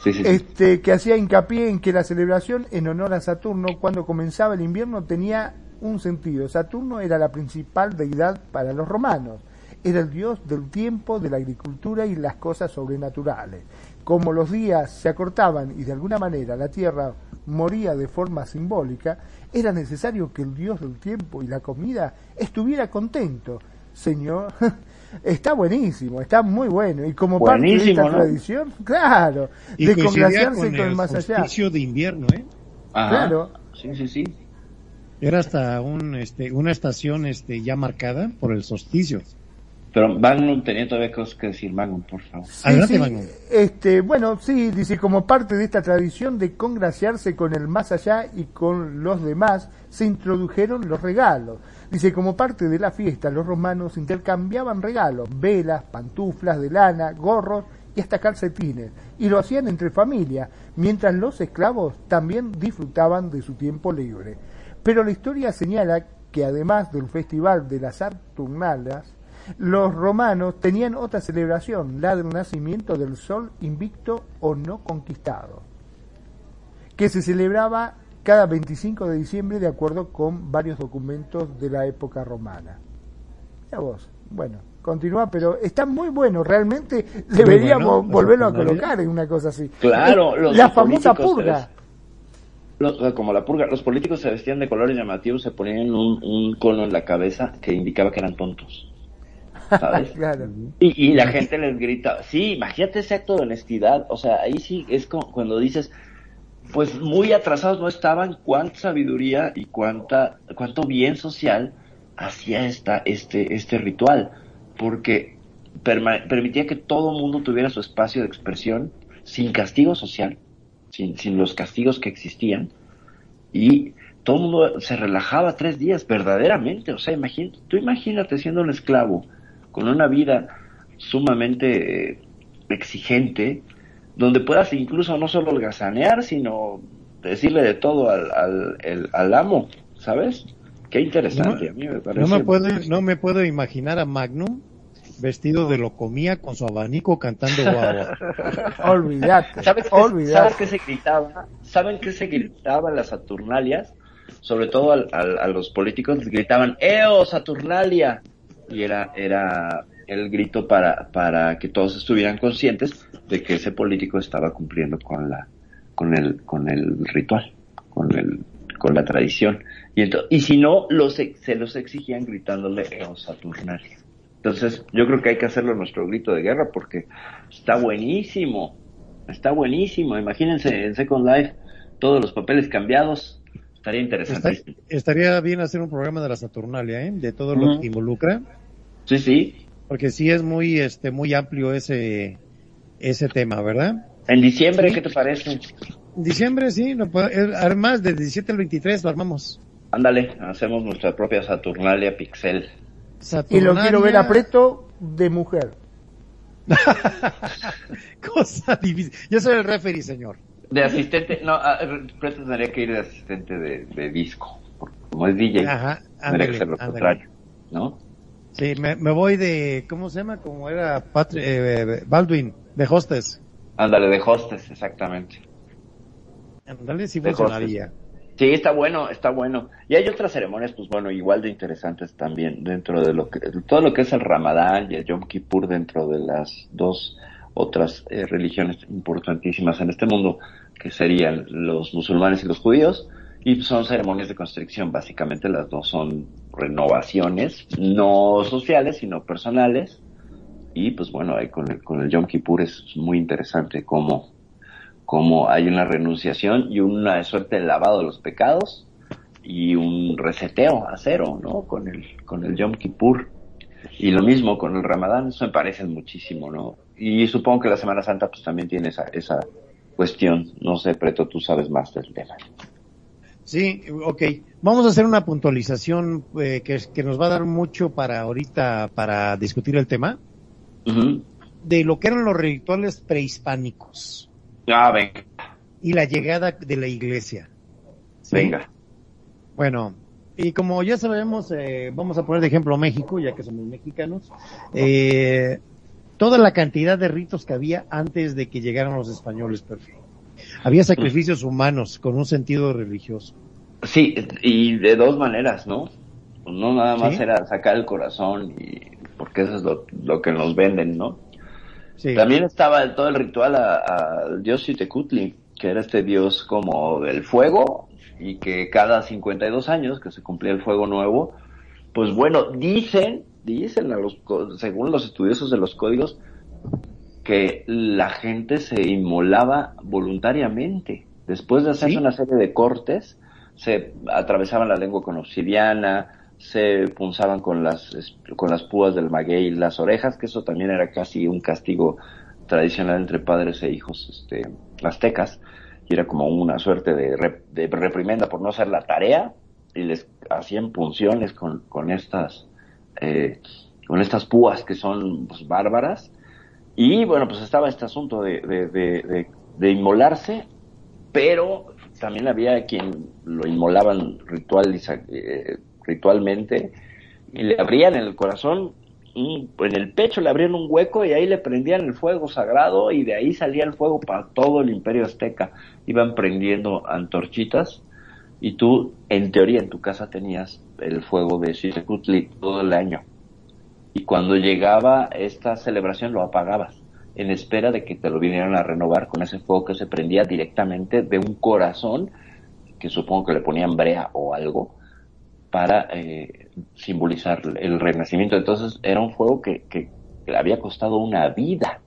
Sí, sí, sí. este, que hacía hincapié en que la celebración en honor a Saturno cuando comenzaba el invierno tenía un sentido. Saturno era la principal deidad para los romanos. Era el dios del tiempo, de la agricultura y las cosas sobrenaturales. Como los días se acortaban y de alguna manera la tierra moría de forma simbólica, era necesario que el dios del tiempo y la comida estuviera contento. Señor, está buenísimo, está muy bueno. Y como parte de esta ¿no? tradición, claro, Y de congraciarse con con el el más allá. solsticio de invierno, ¿eh? Ajá. claro. Sí, sí, sí. Era hasta un, este, una estación este, ya marcada por el solsticio. Pero Magnum tenía todavía cosas que decir, Magnum, por favor. Sí, Adelante, sí, Magnum. este, bueno, sí, dice, como parte de esta tradición de congraciarse con el más allá y con los demás, se introdujeron los regalos. Dice, como parte de la fiesta, los romanos intercambiaban regalos, velas, pantuflas de lana, gorros y hasta calcetines, y lo hacían entre familia, mientras los esclavos también disfrutaban de su tiempo libre. Pero la historia señala que además del festival de las Saturnalas, los romanos tenían otra celebración, la del nacimiento del sol invicto o no conquistado, que se celebraba cada 25 de diciembre de acuerdo con varios documentos de la época romana. Ya vos, bueno, continúa, pero está muy bueno, realmente deberíamos bueno, volverlo a colocar en una cosa así. Claro, los la famosa purga. Los- como la purga, los políticos se vestían de colores llamativos, se ponían un, un cono en la cabeza que indicaba que eran tontos. ¿Sabes? claro. Y, y la gente les grita, sí, imagínate ese acto de honestidad, o sea, ahí sí es como cuando dices, pues muy atrasados no estaban, cuánta sabiduría y cuánta, cuánto bien social hacía esta, este, este ritual, porque permitía que todo el mundo tuviera su espacio de expresión sin castigo social, sin, sin los castigos que existían, y todo el mundo se relajaba tres días verdaderamente, o sea, imagínate, tú imagínate siendo un esclavo con una vida sumamente eh, exigente, donde puedas incluso no solo holgazanear, sino decirle de todo al, al, al amo, ¿sabes? Qué interesante, no, a mí me parece. No me, puedo, no me puedo imaginar a Magnum vestido de lo comía con su abanico cantando guau. Olvídate. ¿Sabes qué, ¿Sabes qué se gritaba? ¿Saben qué se gritaba en las Saturnalias? Sobre todo al, al, a los políticos les gritaban ¡Eo, Saturnalia! Y era, era el grito para, para que todos estuvieran conscientes de que ese político estaba cumpliendo con la, con el, con el ritual, con el, con la tradición. Y, entonces, y si no, los, se los exigían gritándole Eo Saturnalia. Entonces, yo creo que hay que hacerlo nuestro grito de guerra porque está buenísimo, está buenísimo. Imagínense en Second Life todos los papeles cambiados, estaría interesante. estaría bien hacer un programa de la Saturnalia, ¿eh? De todo lo que involucra. Sí, sí. Porque sí es muy, este, muy amplio ese, ese tema, ¿verdad? En diciembre, ¿qué te parece? En diciembre, sí, no además del 17 al 23 lo armamos. Ándale, hacemos nuestra propia Saturnalia Pixel. Y lo quiero ver a Preto de mujer. Cosa difícil. Yo soy el referee, señor. De asistente, no, Preto tendría que ir de asistente de, disco. Como es DJ, Ajá, tendría que ser lo contrario, ¿no? Sí, me, me, voy de, ¿cómo se llama? Como era Patri eh, Baldwin, de hostes. Ándale, de hostes, exactamente. Ándale, sí funcionaría. Sí, está bueno, está bueno. Y hay otras ceremonias, pues bueno, igual de interesantes también dentro de lo que, todo lo que es el Ramadán y el Yom Kippur dentro de las dos otras eh, religiones importantísimas en este mundo, que serían los musulmanes y los judíos, y son ceremonias de constricción, básicamente las dos son renovaciones, no sociales, sino personales. Y pues bueno, ahí con el, con el Yom Kippur es muy interesante cómo, cómo hay una renunciación y una suerte de lavado de los pecados y un reseteo a cero, ¿no? Con el, con el Yom Kippur. Y lo mismo con el Ramadán, eso me parece muchísimo, ¿no? Y supongo que la Semana Santa pues también tiene esa, esa cuestión. No sé, Preto, tú sabes más del tema. Sí, ok. Vamos a hacer una puntualización eh, que, que, nos va a dar mucho para ahorita, para discutir el tema, de lo que eran los rituales prehispánicos. Ah, venga. Y la llegada de la iglesia. Venga. Bueno, y como ya sabemos, eh, vamos a poner de ejemplo México, ya que somos mexicanos, eh, toda la cantidad de ritos que había antes de que llegaran los españoles, perfecto. Había sacrificios humanos con un sentido religioso. Sí, y de dos maneras, ¿no? No nada más era sacar el corazón y porque eso es lo, que nos venden, ¿no? Sí. También estaba todo el ritual al dios Sitecutli, que era este dios como del fuego y que cada 52 años que se cumplía el fuego nuevo, pues bueno, dicen, dicen a los, según los estudiosos de los códigos, que la gente se inmolaba voluntariamente. Después de hacerse una serie de cortes, se atravesaban la lengua con obsidiana, se punzaban con las, con las púas del maguey las orejas, que eso también era casi un castigo tradicional entre padres e hijos este, aztecas, era como una suerte de, reprimenda por no hacer la tarea, y les hacían punciones con, estas, eh, con estas púas que son pues, bárbaras, y bueno, pues estaba este asunto de, inmolarse, pero también había quien lo inmolaban ritual, eh, ritualmente y le abrían el corazón, en el pecho le abrían un hueco y ahí le prendían el fuego sagrado y de ahí salía el fuego para todo el imperio azteca. Iban prendiendo antorchitas y tú, en teoría, en tu casa tenías el fuego de Xitlali todo el año y cuando llegaba esta celebración lo apagabas en espera de que te lo vinieran a renovar con ese fuego que se prendía directamente de un corazón que supongo que le ponían brea o algo para eh, simbolizar el renacimiento. Entonces era un fuego que, que, le había costado una vida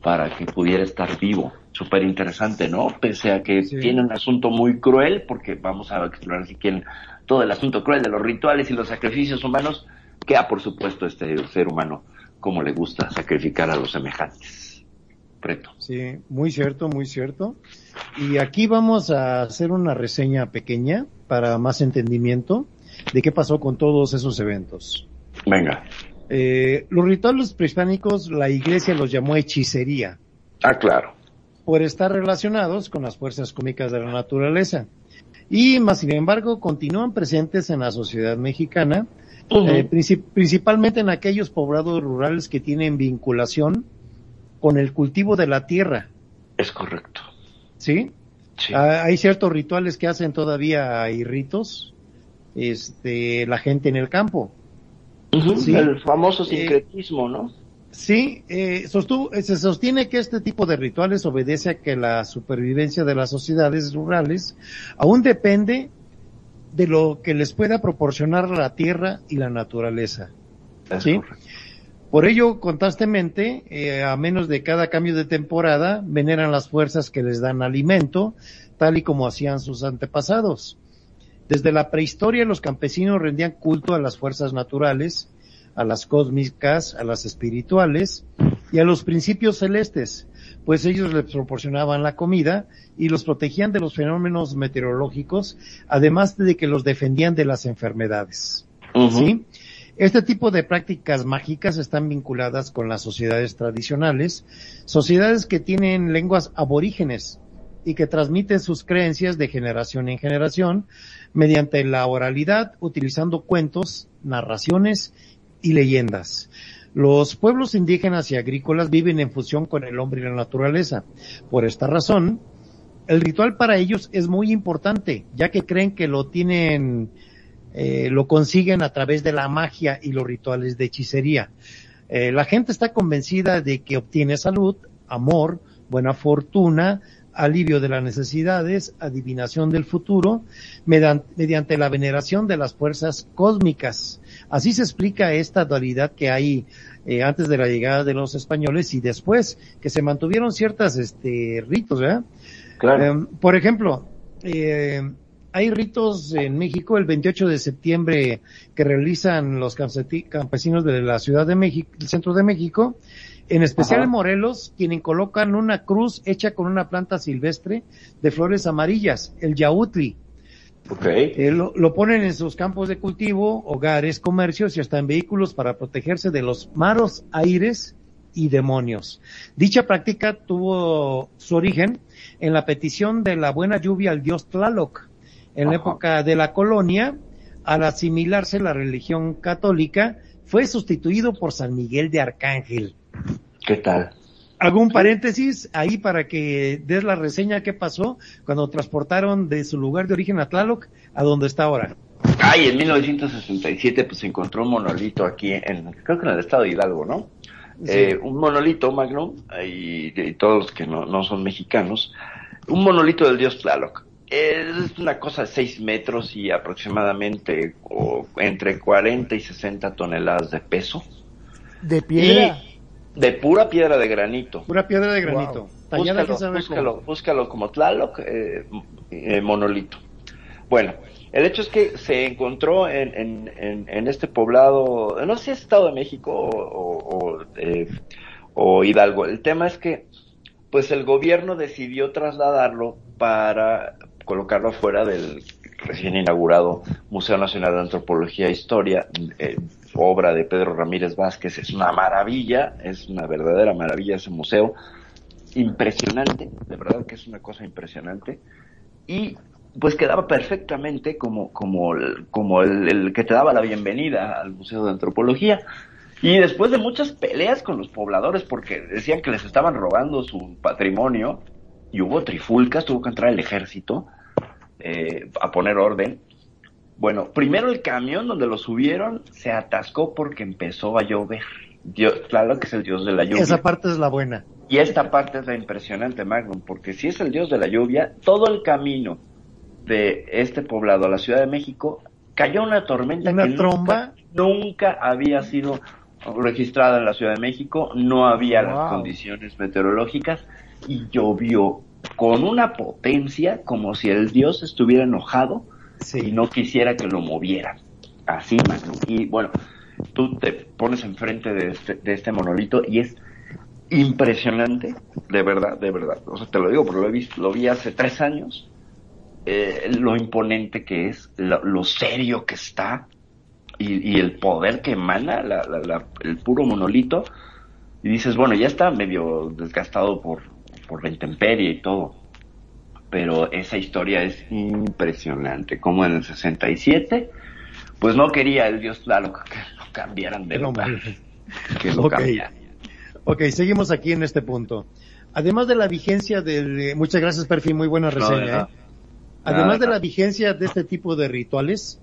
para que pudiera estar vivo. súper interesante, ¿no? Pese a que tiene un asunto muy cruel, porque vamos a explorar si quieren todo el asunto cruel de los rituales y los sacrificios humanos, queda por supuesto este ser humano, como le gusta sacrificar a los semejantes. Preto. Sí, muy cierto, muy cierto. Y aquí vamos a hacer una reseña pequeña para más entendimiento de qué pasó con todos esos eventos. Venga. Eh, los rituales prehispánicos, la iglesia los llamó hechicería. Ah, claro. Por estar relacionados con las fuerzas cómicas de la naturaleza. Y más sin embargo, continúan presentes en la sociedad mexicana, eh, principalmente en aquellos poblados rurales que tienen vinculación con el cultivo de la tierra. Es correcto. ¿Sí? Sí. Ah, hay ciertos rituales que hacen todavía y ritos, este, la gente en el campo. Sí. El famoso sincretismo, ¿no? Sí, eh, sostuvo, se sostiene que este tipo de rituales obedece a que la supervivencia de las sociedades rurales aún depende de lo que les pueda proporcionar la tierra y la naturaleza. ¿sí? Por ello, constantemente, eh, a menos de cada cambio de temporada, veneran las fuerzas que les dan alimento, tal y como hacían sus antepasados. Desde la prehistoria los campesinos rendían culto a las fuerzas naturales, a las cósmicas, a las espirituales y a los principios celestes, pues ellos les proporcionaban la comida y los protegían de los fenómenos meteorológicos, además de que los defendían de las enfermedades. ¿Sí? Este tipo de prácticas mágicas están vinculadas con las sociedades tradicionales, sociedades que tienen lenguas aborígenes y que transmiten sus creencias de generación en generación mediante la oralidad, utilizando cuentos, narraciones y leyendas. Los pueblos indígenas y agrícolas viven en fusión con el hombre y la naturaleza. Por esta razón, el ritual para ellos es muy importante, ya que creen que lo tienen, eh, lo consiguen a través de la magia y los rituales de hechicería. Eh, la gente está convencida de que obtiene salud, amor, buena fortuna, alivio de las necesidades, adivinación del futuro, mediante la veneración de las fuerzas cósmicas. Así se explica esta dualidad que hay eh, antes de la llegada de los españoles y después, que se mantuvieron ciertas este, ritos, ¿verdad? Claro. Eh, por ejemplo, eh, hay ritos en México el 28 de septiembre que realizan los campesinos de la Ciudad de México, del centro de México, en especial Ajá. en Morelos, quienes colocan una cruz hecha con una planta silvestre de flores amarillas, el yautli. Ok. Eh, lo, lo ponen en sus campos de cultivo, hogares, comercios y hasta en vehículos para protegerse de los malos aires y demonios. Dicha práctica tuvo su origen en la petición de la buena lluvia al dios Tlaloc. En la época de la colonia, al asimilarse la religión católica, fue sustituido por San Miguel de Arcángel. ¿Qué tal? Hago un paréntesis ahí para que des la reseña qué pasó cuando transportaron de su lugar de origen a Tlaloc a donde está ahora. Ay, en 1967 pues se encontró un monolito aquí en, creo que en el estado de Hidalgo, ¿no? Sí. Eh, un monolito magno, y, todos los que no, no son mexicanos, un monolito del dios Tlaloc. Es una cosa de 6 metros y aproximadamente o, entre 40 y 60 toneladas de peso. ¿De piedra? Y de pura piedra de granito. Pura piedra de granito. Tallada Búscalo, sabe búscalo, cómo. búscalo como Tlaloc, eh, eh, monolito. Bueno, el hecho es que se encontró en, en, en, en este poblado, no sé si es Estado de México o, o, o, eh, o Hidalgo. El tema es que, pues el gobierno decidió trasladarlo para colocarlo afuera del recién inaugurado Museo Nacional de Antropología e Historia, obra de Pedro Ramírez Vázquez. Es una maravilla, es una verdadera maravilla ese museo impresionante, de verdad que es una cosa impresionante. Y pues quedaba perfectamente como, como, el, como el, el que te daba la bienvenida al Museo de Antropología. Y después de muchas peleas con los pobladores, porque decían que les estaban robando su patrimonio, y hubo trifulcas, tuvo que entrar el ejército eh, a poner orden. Bueno, primero el camión donde lo subieron se atascó porque empezó a llover. Dios, claro que es el dios de la lluvia. Esa parte es la buena. Y esta parte es la impresionante, Magnum, porque si es el dios de la lluvia, todo el camino de este poblado a la Ciudad de México cayó una tormenta Una que tromba. Nunca, nunca había sido registrada en la Ciudad de México, no había las condiciones meteorológicas y llovió con una potencia como si el dios estuviera enojado y no quisiera que lo movieran. Así, mano. Y bueno, tú te pones enfrente de este, de este monolito y es impresionante, de verdad, de verdad. O sea, te lo digo porque lo he visto, lo vi hace tres años, eh, lo imponente que es, lo, lo serio que está y, y el poder que emana la- la- la- el puro monolito. Y dices, bueno, ya está medio desgastado por, por la intemperie y todo. Pero esa historia es impresionante. Como en el 67, pues no quería el dios Tlaloc que lo cambiaran de lugar. Que lo Ok. cambiaran. Ok, seguimos aquí en este punto. Además de la vigencia del... Muchas gracias, Perfi, muy buena reseña. ¿eh? Además de la vigencia de este tipo de rituales,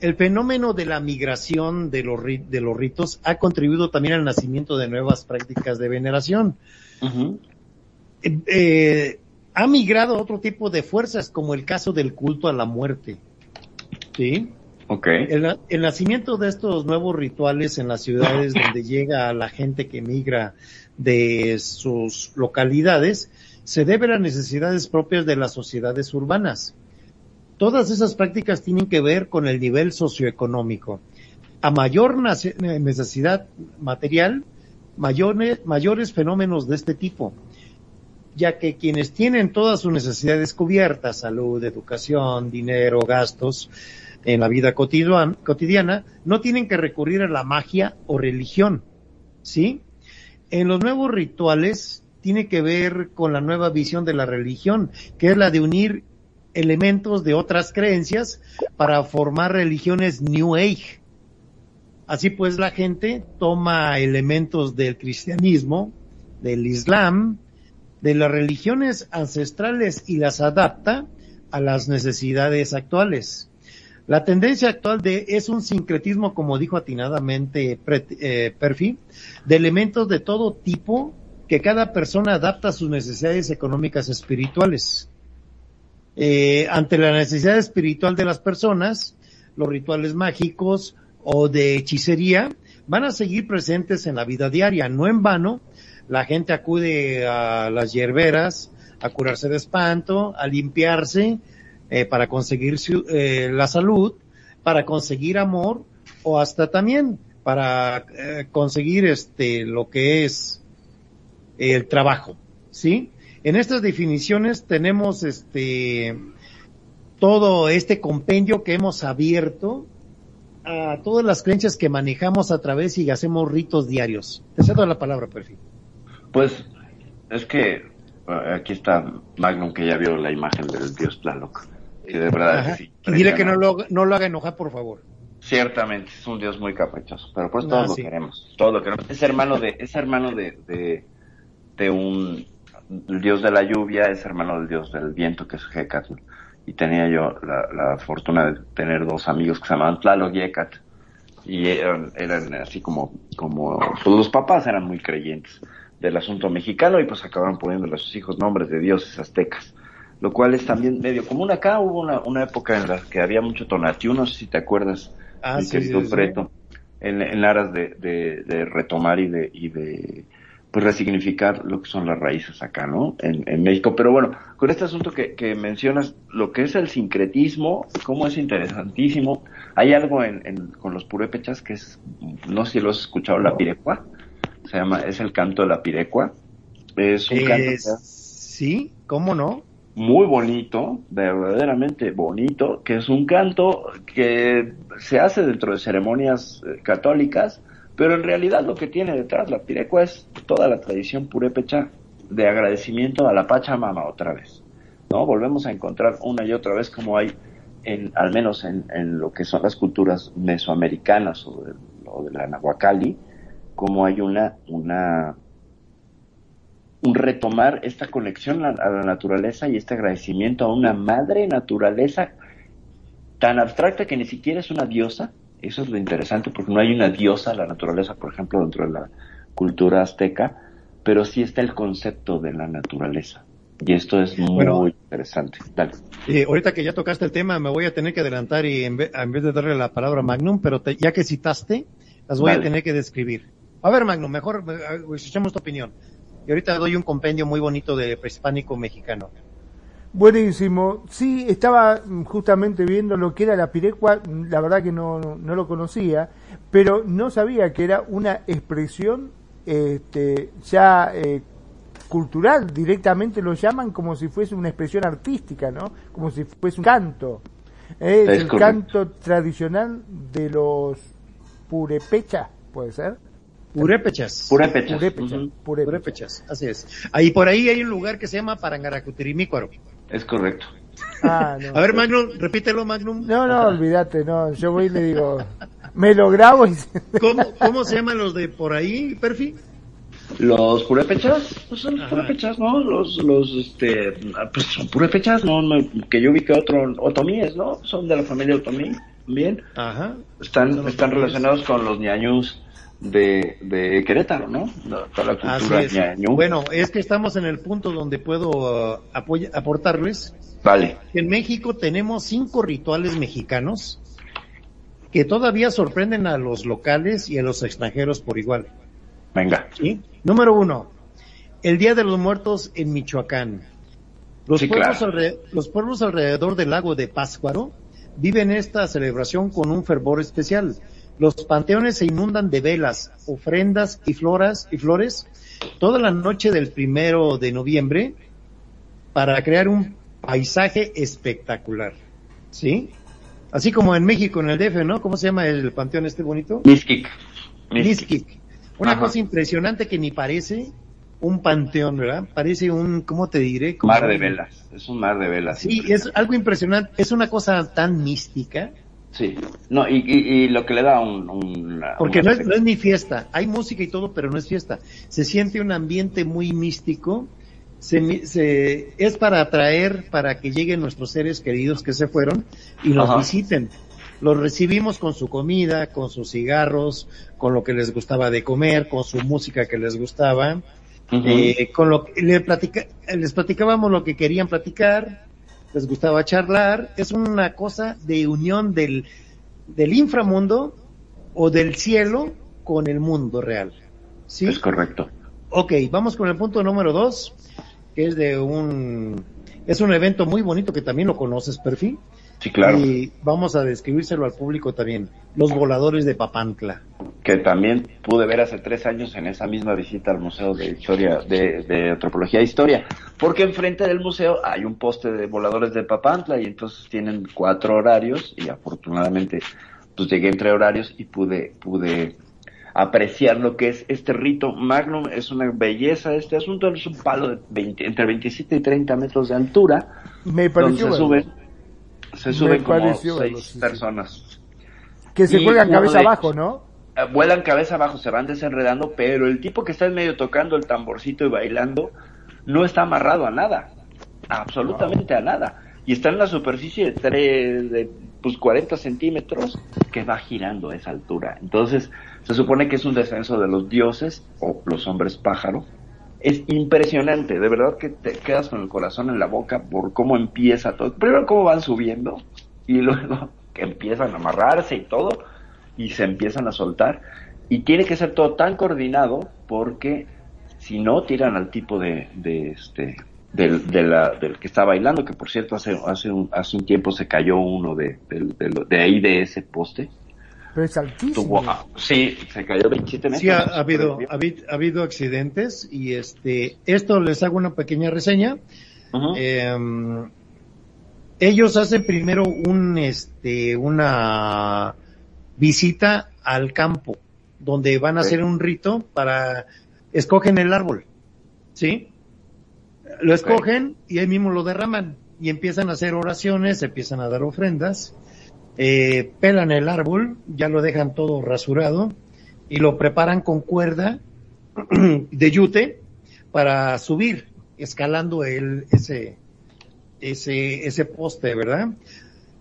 el fenómeno de la migración de los, de los ritos ha contribuido también al nacimiento de nuevas prácticas de veneración. Eh, ha migrado a otro tipo de fuerzas, como el caso del culto a la muerte. ¿Sí? Ok. El, na- el nacimiento de estos nuevos rituales en las ciudades donde llega la gente que migra de sus localidades se debe a las necesidades propias de las sociedades urbanas. Todas esas prácticas tienen que ver con el nivel socioeconómico. A mayor necesidad material, mayores, mayores fenómenos de este tipo, ya que quienes tienen todas sus necesidades cubiertas, salud, educación, dinero, gastos, en la vida cotidiana, no tienen que recurrir a la magia o religión, ¿sí? En los nuevos rituales tiene que ver con la nueva visión de la religión, que es la de unir elementos de otras creencias para formar religiones New Age. Así pues la gente toma elementos del cristianismo, del islam, de las religiones ancestrales y las adapta a las necesidades actuales. La tendencia actual de, es un sincretismo, como dijo atinadamente Pre- eh, Perfi, de elementos de todo tipo que cada persona adapta a sus necesidades económicas espirituales. Eh, ante la necesidad espiritual de las personas, los rituales mágicos o de hechicería van a seguir presentes en la vida diaria. No en vano, la gente acude a las hierberas a curarse de espanto, a limpiarse, eh, para conseguir su- eh, la salud, para conseguir amor o hasta también para eh, conseguir este lo que es el trabajo, ¿sí? En estas definiciones tenemos este todo este compendio que hemos abierto a todas las creencias que manejamos a través y hacemos ritos diarios. Te cedo la palabra, Perfil. Pues es que eh, aquí está Magnum que ya vio la imagen del dios Tlaloc. Que de verdad es Y dile que no lo, no lo haga enojar, por favor. Ciertamente es un dios muy caprichoso, pero pues Ah, todos sí. lo queremos, todos lo queremos. Es hermano de, es hermano de, de, de un el dios de la lluvia, es hermano del dios del viento que es Hecatl. Y tenía yo la, la fortuna de tener dos amigos que se llamaban Tlaloc y Hecat. Y eran, eran así como, como, pues los papás eran muy creyentes del asunto mexicano y pues acabaron poniéndole a sus hijos nombres de dioses aztecas. Lo cual es también medio común acá. Hubo una, una época en la que había mucho tonatiuh, no sé si te acuerdas, Ah, sí. Preto, en, en aras de, de, de retomar y de, y de pues resignificar lo que son las raíces acá, ¿no? En, en México. Pero bueno, con este asunto que, que mencionas, lo que es el sincretismo, cómo es interesantísimo. Hay algo en, en- con los purépechas que es, no sé si lo has escuchado, la pirecua. Se llama, es el canto de la pirecua. Es un canto Eh, sí, ¿cómo no? muy bonito, verdaderamente bonito, que es un canto que se hace dentro de ceremonias eh, católicas, pero en realidad lo que tiene detrás la pirecua es toda la tradición purépecha de agradecimiento a la Pachamama otra vez. ¿No? Volvemos a encontrar una y otra vez como hay en, al menos en, en lo que son las culturas mesoamericanas o de, o de la Nahuacali, como hay una, una un retomar esta conexión a, a la naturaleza y este agradecimiento a una madre naturaleza tan abstracta que ni siquiera es una diosa. Eso es lo interesante porque no hay una diosa a la naturaleza, por ejemplo, dentro de la cultura azteca, pero sí está el concepto de la naturaleza. Y esto es muy Bueno. interesante. Dale. Eh, ahorita que ya tocaste el tema, me voy a tener que adelantar y en vez, en vez de darle la palabra a Magnum, pero te- ya que citaste Las voy a tener que describir. A ver, Magno, mejor eh, escuchemos tu opinión. Y ahorita doy un compendio muy bonito de prehispánico mexicano. Buenísimo. Sí, estaba justamente viendo lo que era la pirecua, la verdad que no, no, no lo conocía, pero no sabía que era una expresión este, ya eh, cultural, directamente lo llaman como si fuese una expresión artística, ¿no? Como si fuese un canto. Eh, Es el correcto. canto tradicional de los purepechas, ¿puede ser? Purépechas. Purépechas. Purépechas, Ujú. purépechas. Purépechas, así es. Ahí por ahí hay un lugar que se llama Parangaracutirimícuaro. Es correcto. Ah, no. A ver, Magnum, repítelo, Magnum. No, no, olvídate, no, yo voy y le digo, me lo grabo y... ¿Cómo, ¿Cómo se llaman los de por ahí, Perfi? Los purépechas, pues son los purépechas, ¿no? Los, los, este, pues son purépechas, ¿no? No, Que yo vi que otro, otomíes, ¿no? Son de la familia otomí, bien. Ajá. Están, están relacionados con los ñañús de, de Querétaro, ¿no? La- Toda la Así cultura es. ñañú. Bueno, es que estamos en el punto donde puedo uh, aportarles. Vale, En México tenemos cinco rituales mexicanos que todavía sorprenden a los locales y a los extranjeros por igual. venga. ¿sí? Número uno, el Día de los Muertos en Michoacán. Los, Sí, pueblos claro. los pueblos alrededor del lago de Pátzcuaro viven esta celebración con un fervor especial. Los panteones se inundan de velas, ofrendas y floras y flores toda la noche del primero de noviembre para crear un paisaje espectacular. ¿Sí? Así como en México, en el DF, ¿no? ¿Cómo se llama el panteón este bonito? Mixquic. Una Ajá. cosa impresionante que ni parece un panteón, ¿verdad? Parece un, ¿cómo te diré? Como Mar de velas. Es un mar de velas. Sí, es algo impresionante. Es una cosa tan mística. Sí. No, y, y, y lo que le da un, un Porque un no es, no es ni fiesta. Hay música y todo, pero no es fiesta. Se siente un ambiente muy místico. Se, se- es para atraer, para que lleguen nuestros seres queridos que se fueron y Ajá. visiten. Los recibimos con su comida, con sus cigarros, con lo que les gustaba de comer, con su música que les gustaba. Eh, con lo que le platica- les platicábamos lo que querían platicar, les gustaba charlar, es una cosa de unión del, del inframundo o del cielo con el mundo real. ¿Sí? Es correcto. Ok, vamos con el punto número dos, que es de un, es un evento muy bonito que también lo conoces, Perfil. Sí, claro. Y vamos a describírselo al público también. Los voladores de Papantla. que también pude ver hace tres años en esa misma visita al Museo de Historia, de, de Antropología e Historia, porque enfrente del museo hay un poste de voladores de Papantla y entonces tienen cuatro horarios y afortunadamente pues llegué entre horarios y pude, pude apreciar lo que es este rito magnum, es una belleza este asunto, es un palo de 20, entre 27 y 30 metros de altura, Me donde pareció se bueno. suben, se suben como seis sí, personas. que se y uno cabeza de- abajo, ¿no? Eh, vuelan cabeza abajo, se van desenredando, pero el tipo que está en medio tocando el tamborcito y bailando no está amarrado a nada, absolutamente a nada. Y está en la superficie de, tres, de pues 40 centímetros que va girando a esa altura. Entonces, se supone que es un descenso de los dioses o los hombres pájaro. Es impresionante, de verdad que te quedas con el corazón en la boca por cómo empieza todo. Primero cómo van subiendo y luego que empiezan a amarrarse y todo y se empiezan a soltar. Y tiene que ser todo tan coordinado porque si no tiran al tipo de, de este del, de la, del que está bailando, que por cierto hace, hace, un, hace un tiempo se cayó uno de, de, de, de ahí de ese poste. Pero es altísimo. Tuvo, ah, sí, se cayó 27 metros. Sí, ha, ha habido, ha, habido, ha habido accidentes y este, esto les hago una pequeña reseña. Eh, ellos hacen primero un, este, una visita al campo, donde van a Sí. hacer un rito para, escogen el árbol, ¿sí? Lo escogen y ahí mismo lo derraman y empiezan a hacer oraciones, empiezan a dar ofrendas, eh, pelan el árbol, ya lo dejan todo rasurado y lo preparan con cuerda de yute para subir, escalando el, ese, ese, ese poste, ¿verdad?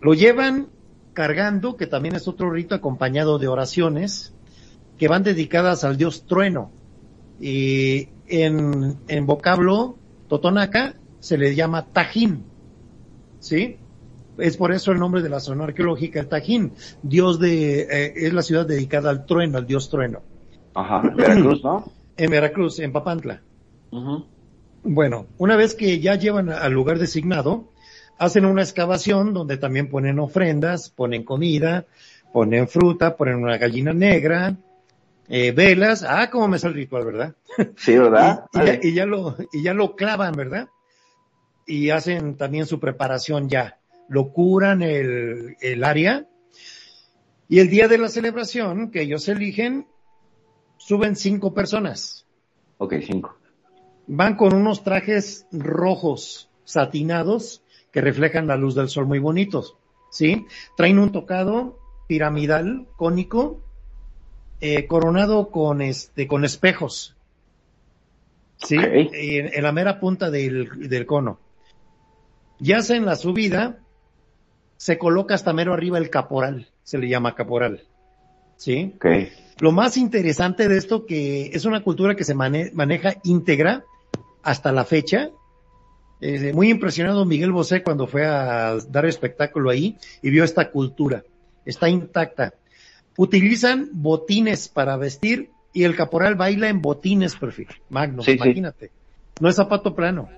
Lo llevan cargando, que también es otro rito acompañado de oraciones, que van dedicadas al dios trueno. Y en, en vocablo totonaca se le llama tajín, ¿sí? Es por eso el nombre de la zona arqueológica, el Tajín, dios de, eh, es la ciudad dedicada al trueno, al dios trueno. Ajá, Veracruz, ¿no? En Veracruz, en Papantla. Bueno, una vez que ya llevan al lugar designado, hacen una excavación donde también ponen ofrendas, ponen comida, ponen fruta, ponen una gallina negra, eh, velas. Ah, cómo me sale el ritual, ¿verdad? Sí, ¿verdad? Y, y ya, y ya lo, y ya lo clavan, ¿verdad? Y hacen también su preparación ya. Lo curan el, el área. Y el día de la celebración que ellos eligen, suben cinco personas. Ok, cinco. Van con unos trajes rojos, satinados, que reflejan la luz del sol muy bonitos. ¿Sí? Traen un tocado piramidal, cónico, eh, coronado con este, con espejos. ¿Sí? En, en la mera punta del, del cono. Ya hacen la subida, se coloca hasta mero arriba el caporal, se le llama caporal. ¿Sí? Ok. Lo más interesante de esto que es una cultura que se mane- maneja íntegra hasta la fecha. Eh, muy impresionado Miguel Bosé cuando fue a dar espectáculo ahí y vio esta cultura. Está intacta. Utilizan botines para vestir y el caporal baila en botines, perfil. Magno, Sí, sí. imagínate. No es zapato plano.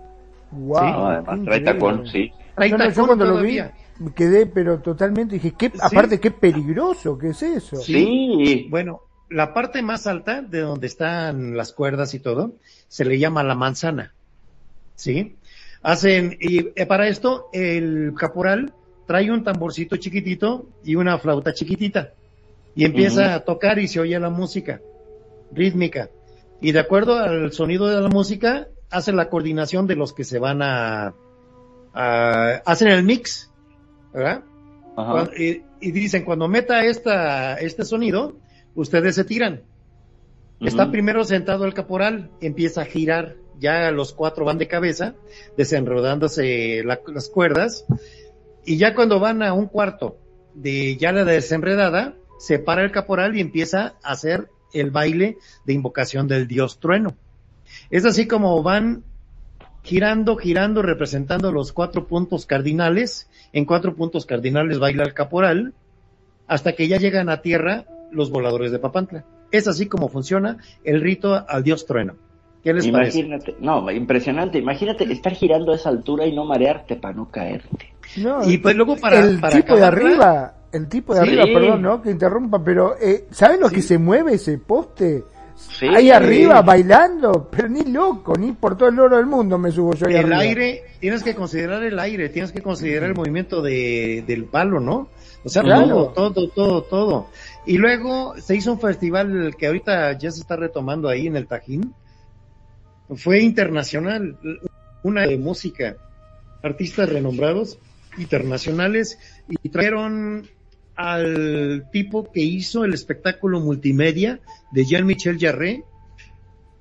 Wow, Sí. No, además, trae tacón, sí. Trae No, no, yo tacón cuando lo vi todavía. Quedé pero totalmente dije, ¿qué, Sí. aparte qué peligroso, ¿qué es eso? Sí. Bueno, la parte más alta de donde están las cuerdas y todo, se le llama la manzana. ¿Sí? Hacen, y eh, para esto, el caporal trae un tamborcito chiquitito y una flauta chiquitita. Y empieza a tocar y se oye la música rítmica. Y de acuerdo al sonido de la música, hace la coordinación de los que se van a, a- hacen el mix, ¿verdad? Cuando- y, y dicen, cuando meta esta, este sonido, ustedes se tiran. Está primero sentado el caporal, empieza a girar, ya los cuatro van de cabeza, desenredándose la- las cuerdas, y ya cuando van a un cuarto de ya la desenredada, se para el caporal y empieza a hacer el baile de invocación del dios trueno. Es así como van girando, girando, representando los cuatro puntos cardinales. En cuatro puntos cardinales baila el caporal hasta que ya llegan a tierra los voladores de Papantla. Es así como funciona el rito al dios trueno. ¿Qué les parece? Imagínate, no, impresionante. Imagínate estar girando a esa altura y no marearte para no caerte. No, Y pues luego para- el para tipo de arriba, el tipo de Sí. arriba, perdón, ¿no? Que interrumpa, pero eh, ¿saben lo Sí. que se mueve ese poste? Sí. Ahí arriba, bailando, pero ni loco, ni por todo el oro del mundo me subo yo ahí El arriba. aire, tienes que considerar el aire, tienes que considerar el movimiento de, del palo, ¿no? O sea, Claro. todo, todo, todo, todo. Y luego se hizo un festival que ahorita ya se está retomando ahí en el Tajín. Fue internacional, una de música, artistas renombrados, internacionales, y trajeron al tipo que hizo el espectáculo multimedia de Jean-Michel Jarre,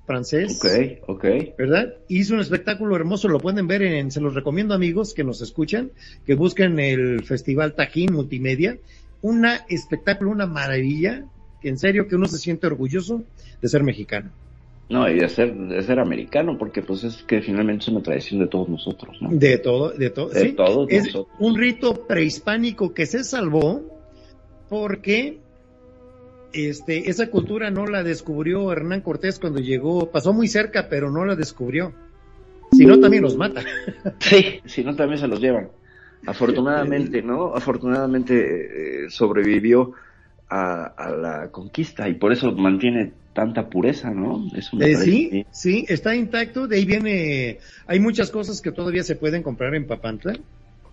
francés. Ok, ok. ¿verdad? Hizo un espectáculo hermoso, lo pueden ver en, se los recomiendo amigos que nos escuchan, que busquen el Festival Tajín Multimedia, una espectáculo, una maravilla, que en serio que uno se siente orgulloso de ser mexicano. No, y de ser, de ser americano, porque pues es que finalmente es una tradición de todos nosotros, ¿no? De todo, de todo, De sí. todos Es nosotros. un rito prehispánico que se salvó porque este, esa cultura no la descubrió Hernán Cortés cuando llegó, pasó muy cerca, pero no la descubrió. Si no, también los mata. Sí, si no también se los llevan. Afortunadamente, ¿no? Afortunadamente eh, sobrevivió a, a la conquista y por eso mantiene tanta pureza, ¿no? Eh, sí, sí, está intacto. De ahí viene, hay muchas cosas que todavía se pueden comprar en Papantla.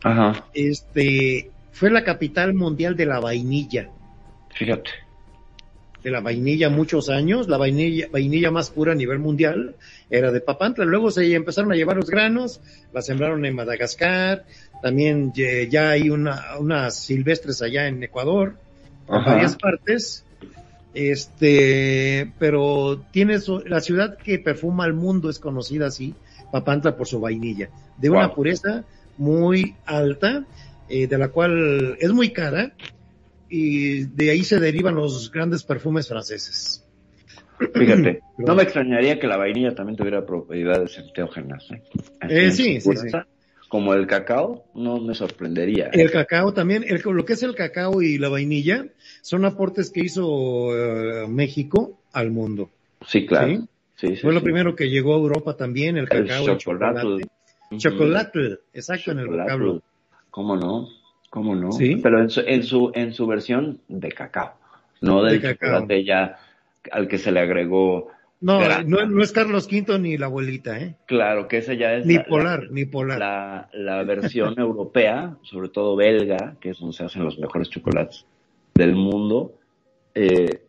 Ajá, Este, fue la capital mundial de la vainilla, fíjate. de la vainilla muchos años. La vainilla, vainilla más pura a nivel mundial era de Papantla. Luego se empezaron a llevar los granos, la sembraron en Madagascar. También ya hay una, unas silvestres allá en Ecuador, en varias partes. Este, pero tiene su- la ciudad que perfuma al mundo es conocida así, Papantla por su vainilla, de una pureza muy alta, eh, de la cual es muy cara y de ahí se derivan los grandes perfumes franceses. Fíjate, no me extrañaría que la vainilla también tuviera propiedades enteógenas. ¿eh? Eh, sí, sí, pureza. como el cacao, no me sorprendería. El cacao también, el, lo que es el cacao y la vainilla, son aportes que hizo eh, México al mundo. Sí, claro. ¿sí? Sí, sí, Fue lo sí. primero que llegó a Europa también, el El cacao. el chocolate. chocolate. Exacto, en el vocablo. ¿Cómo no? ¿Cómo no? Sí. Pero en su, en su, en su versión de cacao, no del De cacao. chocolate ya al que se le agregó, No, no, no es Carlos V ni la abuelita, ¿eh? claro, que ese ya es Ni la- polar, ni polar. la, la versión europea, sobre todo belga, que es donde se hacen los mejores chocolates del mundo, eh,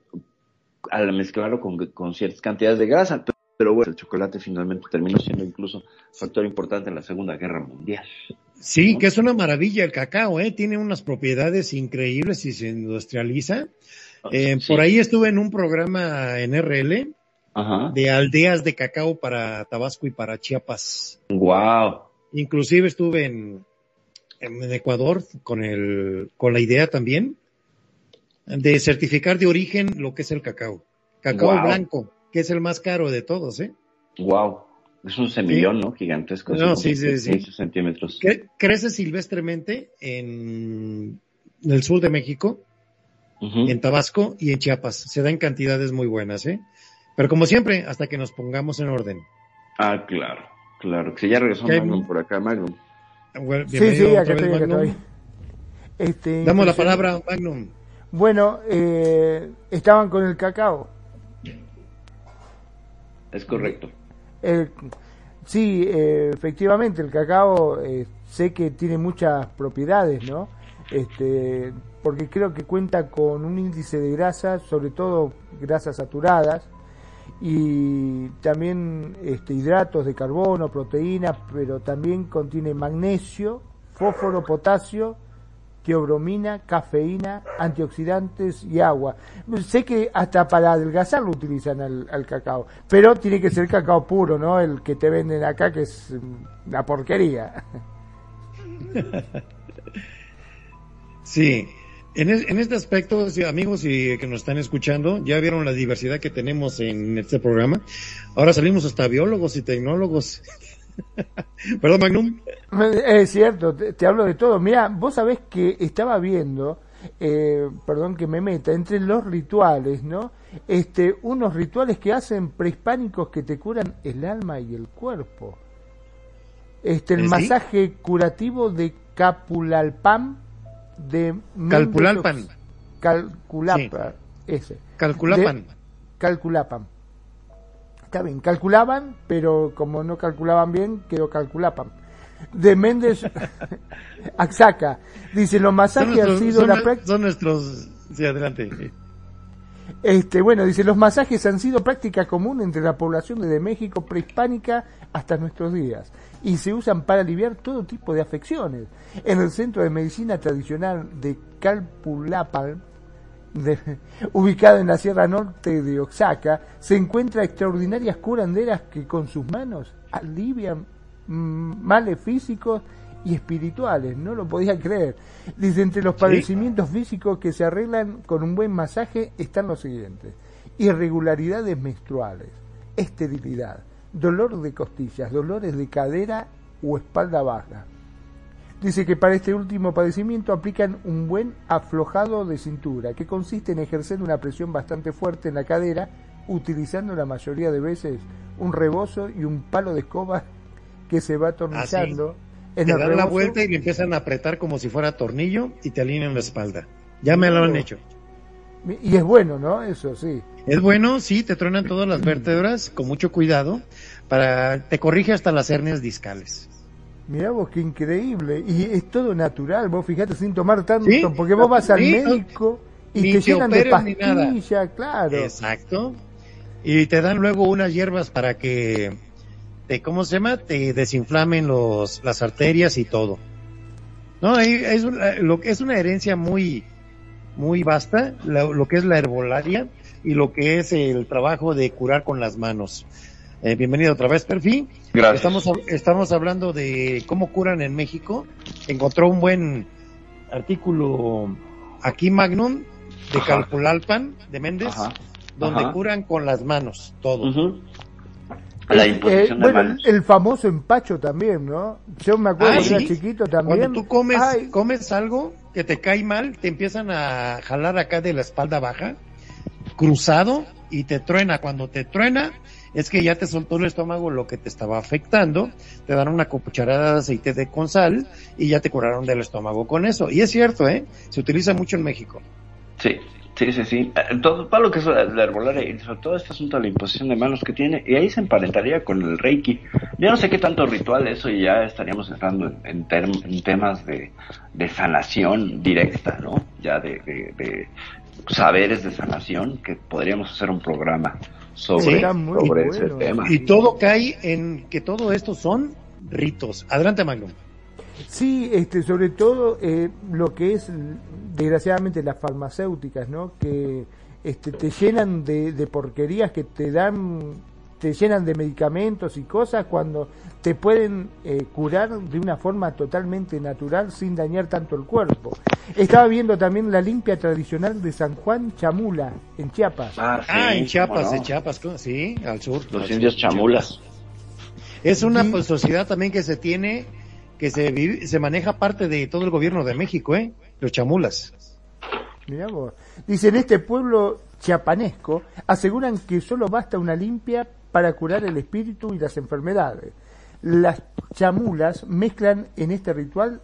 al mezclarlo con, con ciertas cantidades de grasa. Pero, bueno, el chocolate finalmente terminó siendo incluso factor importante en la Segunda Guerra Mundial. Sí, que es una maravilla el cacao, ¿eh? Tiene unas propiedades increíbles y se industrializa. Eh, Sí. Por ahí estuve en un programa en RL Ajá. de aldeas de cacao para Tabasco y para Chiapas. Wow. Inclusive estuve en, en Ecuador con el, con la idea también de certificar de origen lo que es el cacao. Cacao Wow. blanco, que es el más caro de todos, ¿eh? Wow. Es un semillón, ¿no? Gigantesco. No, sí, sí, sí. 15 centímetros. Cre- crece silvestremente en el sur de México, en Tabasco y en Chiapas. Se da en cantidades muy buenas, ¿eh? Pero como siempre, hasta que nos pongamos en orden. Ah, claro. Claro. Que ya regresó. Magnum por acá, Magnum. Bueno, Sí, bienvenido sí, otra acá vez, estoy, acá estoy. Este, Damos la palabra a Magnum. Bueno, eh, estaban con el cacao. Es correcto. El- sí, eh, efectivamente, el cacao eh, sé que tiene muchas propiedades, ¿no? Este, porque creo que cuenta con un índice de grasa, sobre todo grasas saturadas, y también este, hidratos de carbono, proteínas, pero también contiene magnesio, fósforo, potasio, teobromina, cafeína, antioxidantes y agua. Sé que hasta para adelgazar lo utilizan al, cacao, pero tiene que ser cacao puro, ¿no? El que te venden acá, que es una porquería. Sí. En, en este aspecto, amigos y que nos están escuchando, ya vieron la diversidad que tenemos en este programa. Ahora salimos hasta biólogos y tecnólogos. Perdón, Magnum. Es cierto, te, te hablo de todo. Mira, vos sabés que estaba viendo, eh, perdón que me meta, entre los rituales, ¿no? Este, unos rituales que hacen prehispánicos que te curan el alma y el cuerpo. Este, el ¿Sí? masaje curativo de Capulalpam de Calpulalpan. Calculapa, ese. Calculapan. Calculapan. Está bien, calculaban, pero como no calculaban bien, quedó calculapan. De Méndez Axaca. Dice, los masajes han sido son, la práctica... son nuestros... Sí, adelante. Este, bueno, dice, los masajes han sido práctica común entre la población desde México prehispánica hasta nuestros días y se usan para aliviar todo tipo de afecciones. En el Centro de Medicina Tradicional de Calpulapan, de- ubicado en la Sierra Norte de Oaxaca, se encuentra extraordinarias curanderas que con sus manos alivian mm, males físicos y espirituales, no lo podía creer. Dice, entre los padecimientos físicos que se arreglan con un buen masaje están los siguientes. Irregularidades menstruales, esterilidad, dolor de costillas, dolores de cadera o espalda baja. Dice que para este último padecimiento aplican un buen aflojado de cintura, que consiste en ejercer una presión bastante fuerte en la cadera, utilizando la mayoría de veces un rebozo y un palo de escoba que se va atornillando en Te el dan la vuelta y le empiezan a apretar como si fuera tornillo y te alinean la espalda. Ya me lo han hecho. Y es bueno, ¿no? Eso sí. Es bueno, sí, te truenan todas las vértebras con mucho cuidado para te corrige hasta las hernias discales. Mirá vos qué increíble. Y es todo natural, vos fijate sin tomar tanto, Sí, porque vos vas al sí, médico y ni te te llenan de operan pastillas, claro. Exacto. Y te dan luego unas hierbas para que te, ¿cómo se llama? Te desinflamen los, las arterias y todo. No, es una, lo es una herencia muy, muy vasta, lo, lo que es la herbolaria y lo que es el trabajo de curar con las manos. Eh, bienvenido otra vez, Perfil. Gracias. Estamos, estamos hablando de cómo curan en México. Encontró un buen artículo aquí Magnum de. Calpulalpan, de Méndez, Ajá. donde Ajá. curan con las manos todo. La Eh, imposición de bueno, manos. el famoso empacho también, ¿no? Yo me acuerdo Ah, cuando era chiquito también. Cuando tú comes, Ay, comes algo que te cae mal, te empiezan a jalar acá de la espalda baja, cruzado, y te truena. Cuando te truena, es que ya te soltó el estómago lo que te estaba afectando, te dan una cucharada de aceite de con sal y ya te curaron del estómago con eso. Y es cierto, ¿eh? Se utiliza mucho en México. Sí, sí, sí, sí. Eh, Todo, para lo que es la, la herbolaria sobre todo este asunto de la imposición de manos que tiene, y ahí se emparentaría con el Reiki. Yo no sé qué tanto ritual eso y ya estaríamos entrando en, temas de, sanación directa, ¿no? Ya de- de saberes de sanación, que podríamos hacer un programa sobre, sobre bueno. ese tema. Y todo cae en que todo esto son ritos. Adelante, Magnum. Sí, este, sobre todo eh, lo que es, desgraciadamente, las farmacéuticas, ¿no? Que este, te llenan de, de porquerías que te dan, te llenan de medicamentos y cosas cuando te pueden eh, curar de una forma totalmente natural sin dañar tanto el cuerpo. Estaba viendo también la limpia tradicional de San Juan Chamula, en Chiapas. Ah, sí, ah, en Chiapas, no. en Chiapas, sí, al sur. Los al indios sur, chamulas. Es una pues, sociedad también que se tiene, que se vive- se maneja parte de todo el gobierno de México, ¿eh? Los chamulas. Mirá vos. Dice, en este pueblo chiapanesco aseguran que solo basta una limpia para curar el espíritu y las enfermedades. Las chamulas mezclan en este ritual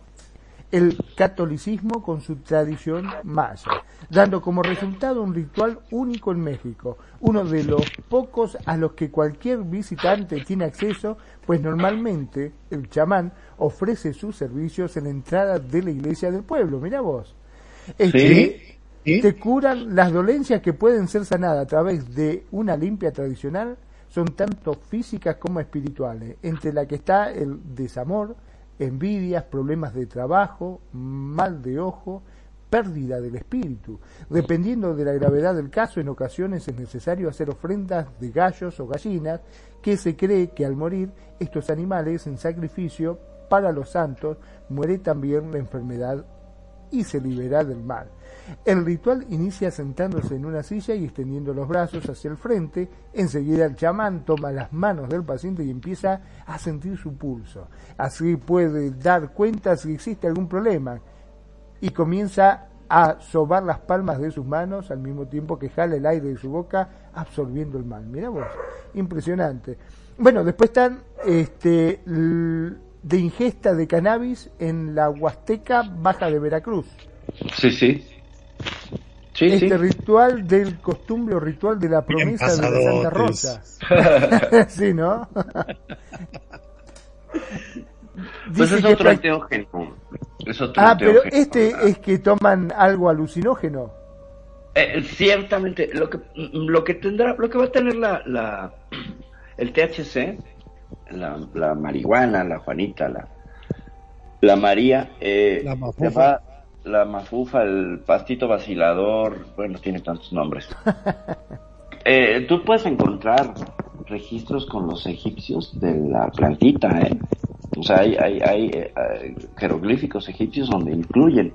el catolicismo con su tradición maya, dando como resultado un ritual único en México, uno de los pocos a los que cualquier visitante tiene acceso, pues normalmente el chamán ofrece sus servicios en la entrada de la iglesia del pueblo. Mira vos. Este, ¿Sí? te curan las dolencias que pueden ser sanadas a través de una limpia tradicional son tanto físicas como espirituales, entre la que está el desamor, envidias, problemas de trabajo, mal de ojo, pérdida del espíritu. Dependiendo de la gravedad del caso, en ocasiones es necesario hacer ofrendas de gallos o gallinas, que se cree que al morir estos animales en sacrificio para los santos muere también la enfermedad y se libera del mal. El ritual inicia sentándose en una silla y extendiendo los brazos hacia el frente. Enseguida el chamán toma las manos del paciente y empieza a sentir su pulso. Así puede dar cuenta si existe algún problema y comienza a sobar las palmas de sus manos al mismo tiempo que jala el aire de su boca absorbiendo el mal. Mira vos, impresionante. Bueno, después están este, de ingesta de cannabis en la Huasteca Baja de Veracruz. Sí, sí. Sí, sí. este ritual del costumbre o ritual de la promesa de la Santa Rosa. pasadotes. sí, ¿no? Pues es otro enteógeno. Es otro Ah, pero este es que toman algo alucinógeno. Eh, ciertamente, lo que lo que tendrá, lo que va a tener la, la el THC, la, la marihuana, la Juanita, la la María, eh, La mafufa. La mafufa, el pastito vacilador, bueno, tiene tantos nombres. Eh, tú puedes encontrar registros con los egipcios de la plantita, ¿eh? O sea, hay, hay, hay eh, eh, jeroglíficos egipcios donde incluyen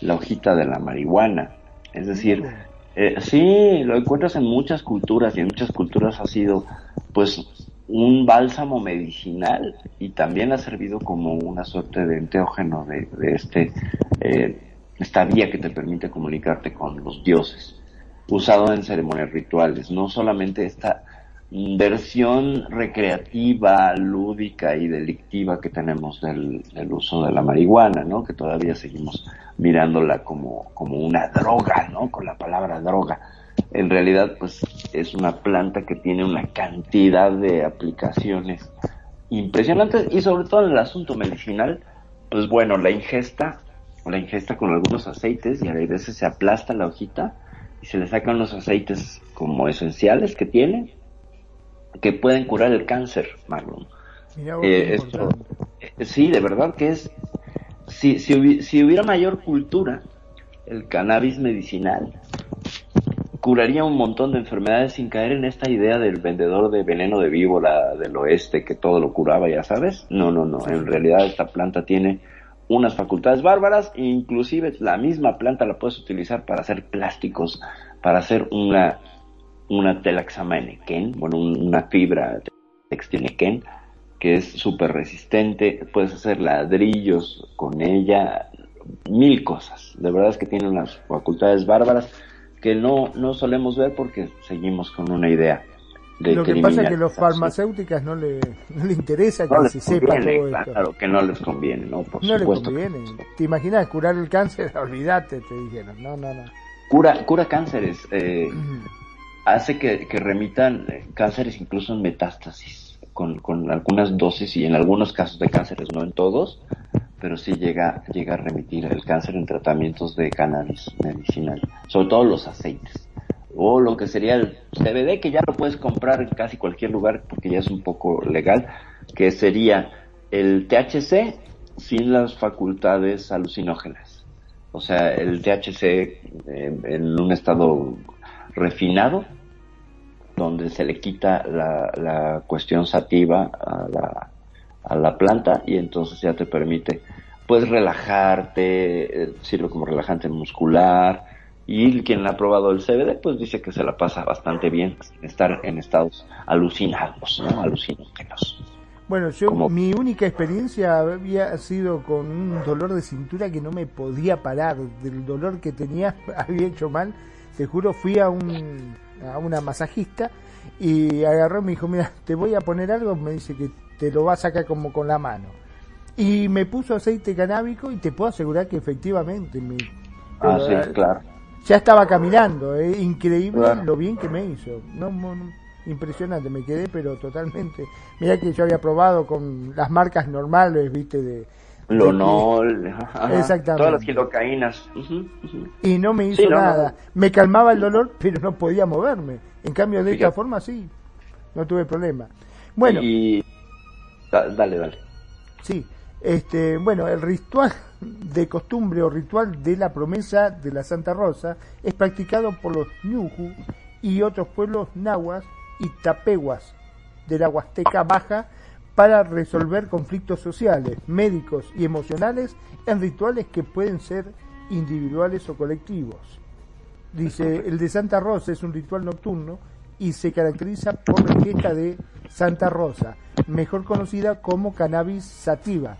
la hojita de la marihuana. Es decir, eh, sí, lo encuentras en muchas culturas y en muchas culturas ha sido, pues, un bálsamo medicinal y también ha servido como una suerte de enteógeno de, de este, eh, esta vía que te permite comunicarte con los dioses usado en ceremonias rituales, no solamente esta versión recreativa, lúdica y delictiva que tenemos del, del uso de la marihuana, ¿no? Que todavía seguimos mirándola como, como una droga, ¿no? Con la palabra droga. En realidad, pues, es una planta que tiene una cantidad de aplicaciones impresionantes y sobre todo en el asunto medicinal, pues bueno, la ingesta, la ingesta con algunos aceites y a veces se aplasta la hojita y se le sacan los aceites como esenciales que tiene que pueden curar el cáncer, vos, Eh, esto, eh, sí, de verdad que es, si, si, hubi- si hubiera mayor cultura, el cannabis medicinal curaría un montón de enfermedades sin caer en esta idea del vendedor de veneno de víbora del oeste que todo lo curaba, ya sabes. No, no, no. En realidad esta planta tiene unas facultades bárbaras e inclusive la misma planta la puedes utilizar para hacer plásticos, para hacer una una telaxamanequén, bueno, un- una fibra tiene Ken, que es súper resistente, puedes hacer ladrillos con ella, mil cosas. De verdad es que tiene unas facultades bárbaras que no, no solemos ver porque seguimos con una idea de Lo que pasa es que los criminalización. farmacéuticas no le, no le interesa que no se les sepa todo esto. claro que no les conviene, ¿no? Por no supuesto. conviene. ¿Te imaginas curar el cáncer? Olvídate, te dijeron. No, no, no. Cura, cura cánceres, eh, hace que, que remitan eh, cánceres incluso en metástasis, con, con algunas dosis y en algunos casos de cánceres, no en todos, pero sí llega, llega a remitir el cáncer en tratamientos de cannabis medicinal, sobre todo los aceites. O lo que sería el CBD, que ya lo puedes comprar en casi cualquier lugar porque ya es un poco legal, que sería el THC sin las facultades alucinógenas. O sea, el THC eh, en un estado refinado, donde se le quita la, cuestión sativa a la, a la planta y entonces ya te permite pues relajarte, eh, sirve como relajante muscular y quien ha probado el CBD pues dice que se la pasa bastante bien sin estar en estados alucinados, ¿no? Alucinógenos. Bueno, yo Como- mi única experiencia había sido con un dolor de cintura que no me podía parar, del dolor que tenía, había hecho mal, te juro, fui a un a una masajista y agarró y me dijo, mira, te voy a poner algo, me dice que te lo va a sacar como con la mano. Y me puso aceite canábico y te puedo asegurar que efectivamente me, Ah, sí, claro. Ya estaba caminando, eh, increíble lo bien que me hizo. No, no, no, impresionante, me quedé pero totalmente. Mira que yo había probado con las marcas normales, viste, de... Lonol, ajá, Exactamente. todas las ujú. Y no me hizo Sí, no, nada. no. Me calmaba el dolor, pero no podía moverme. En cambio, de esta forma sí, no tuve problema. Bueno, Y da- dale, dale. Sí, este, bueno, el ritual de costumbre o ritual de la promesa de la Santa Rosa es practicado por los ñuju y otros pueblos nahuas y tapehuas de la Huasteca Baja para resolver conflictos sociales, médicos y emocionales en rituales que pueden ser individuales o colectivos. Dice, el de Santa Rosa es un ritual nocturno y se caracteriza por la fiesta de Santa Rosa, mejor conocida como cannabis sativa,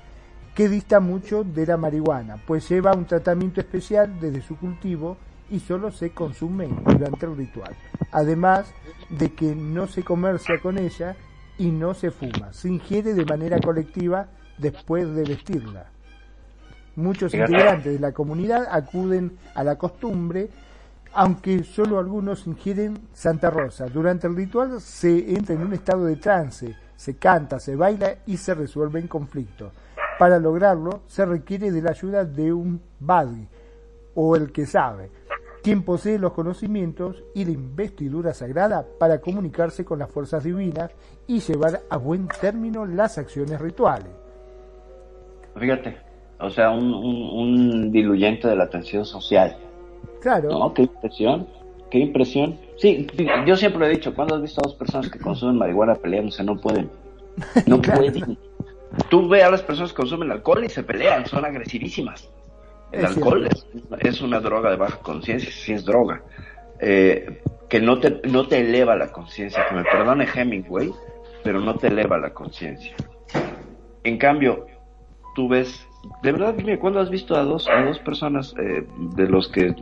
que dista mucho de la marihuana, pues lleva un tratamiento especial desde su cultivo y solo se consume durante el ritual. Además de que no se comercia con ella y no se fuma, se ingiere de manera colectiva después de vestirla. Muchos integrantes de la comunidad acuden a la costumbre, aunque solo algunos ingieren Santa Rosa. Durante el ritual se entra en un estado de trance, se canta, se baila y se resuelven conflictos. Para lograrlo se requiere de la ayuda de un Badi o el que sabe, quien posee los conocimientos y la investidura sagrada para comunicarse con las fuerzas divinas y llevar a buen término las acciones rituales. Fíjate, o sea, un, un, un diluyente de la tensión social. Claro, ¿No? Qué impresión, qué impresión. Sí, yo siempre he dicho, cuando has visto a dos personas que consumen marihuana peleándose? No pueden. No pueden. Tú ve a las personas que consumen alcohol y se pelean, son agresivísimas. El Es alcohol es, es una droga de baja conciencia, sí es droga. Eh, que no te, no te eleva la conciencia, que me perdone Hemingway, pero no te eleva la conciencia. En cambio, tú ves, de verdad, dime, ¿cuándo has visto a dos, a dos personas eh, de los que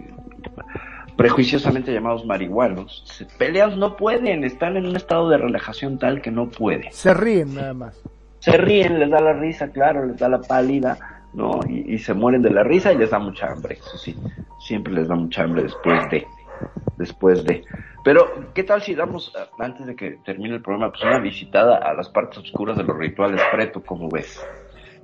prejuiciosamente llamados marihuanos, se pelean, no pueden, están en un estado de relajación tal que no pueden. se ríen nada más. Se ríen, les da la risa, claro, les da la pálida, ¿no? Y, y se mueren de la risa y les da mucha hambre, eso sí, siempre les da mucha hambre después de, después de. Pero, ¿qué tal si damos, eh, antes de que termine el programa, pues una visitada a las partes oscuras de los rituales, Preto, como ves?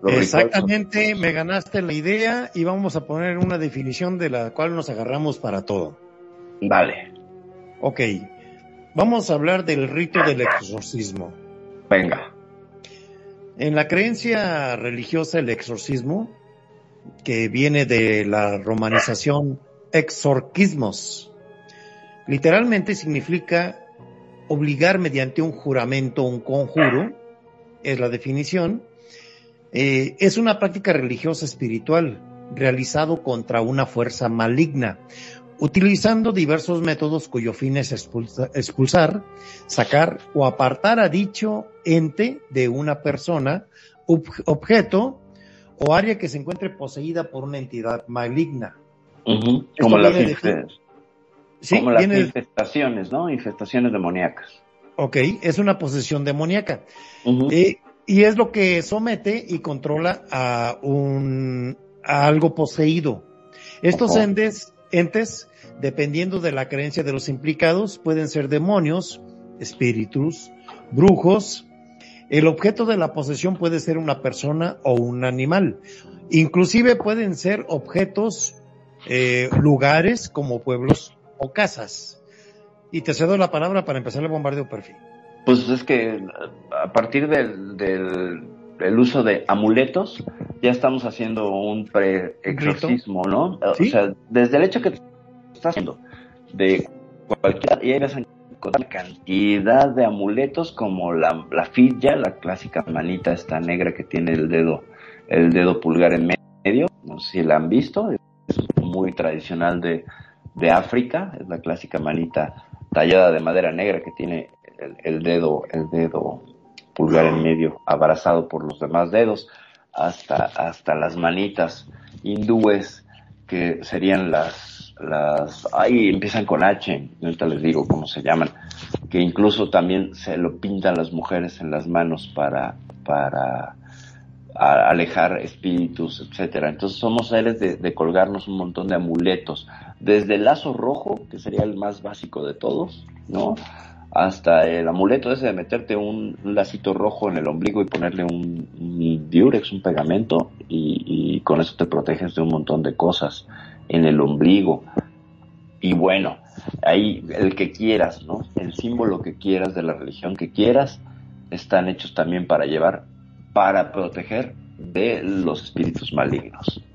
Los rituales son- Exactamente, me ganaste la idea y vamos a poner una definición de la cual nos agarramos para todo. Dale, Ok, vamos a hablar del rito del exorcismo. venga. En la creencia religiosa, el exorcismo, que viene de la romanización exorquismos, literalmente significa obligar mediante un juramento, un conjuro, es la definición, eh, es una práctica religiosa espiritual realizado contra una fuerza maligna. Utilizando diversos métodos cuyo fin es expulsa- expulsar, sacar o apartar a dicho ente de una persona, ob- objeto o área que se encuentre poseída por una entidad maligna. Como las, viene de- infe- Sí, como las viene- infestaciones, ¿no? Infestaciones demoníacas. ok, es una posesión demoníaca. Eh, y es lo que somete y controla a un a algo poseído. Estos entes, entes, dependiendo de la creencia de los implicados, pueden ser demonios, espíritus, brujos. El objeto de la posesión puede ser una persona o un animal. Inclusive pueden ser objetos, eh, lugares como pueblos o casas. Y te cedo la palabra para empezar el bombardeo perfil. Pues es que a partir del, del, del uso de amuletos, ya estamos haciendo un pre-exorcismo, ¿no? Sí. O sea, desde el hecho que estás haciendo de cualquier, y ahí vas a encontrar cantidad de amuletos como la, la filla, la clásica manita esta negra que tiene el dedo, el dedo pulgar en medio, no sé si la han visto, es muy tradicional de, de África, es la clásica manita tallada de madera negra que tiene el, el dedo, el dedo pulgar en medio abrazado por los demás dedos, hasta, hasta las manitas hindúes que serían las, las, ahí empiezan con H, ahorita les digo cómo se llaman, que incluso también se lo pintan las mujeres en las manos para, para alejar espíritus, etcétera. Entonces somos seres de, colgarnos un montón de amuletos, desde el lazo rojo, que sería el más básico de todos, ¿no? Hasta el amuleto ese de meterte un, lacito rojo en el ombligo y ponerle un, diurex, un pegamento, y con eso te proteges de un montón de cosas en el ombligo. Y bueno, ahí el que quieras, ¿no? El símbolo que quieras de la religión que quieras, están hechos también para llevar, para proteger de los espíritus malignos.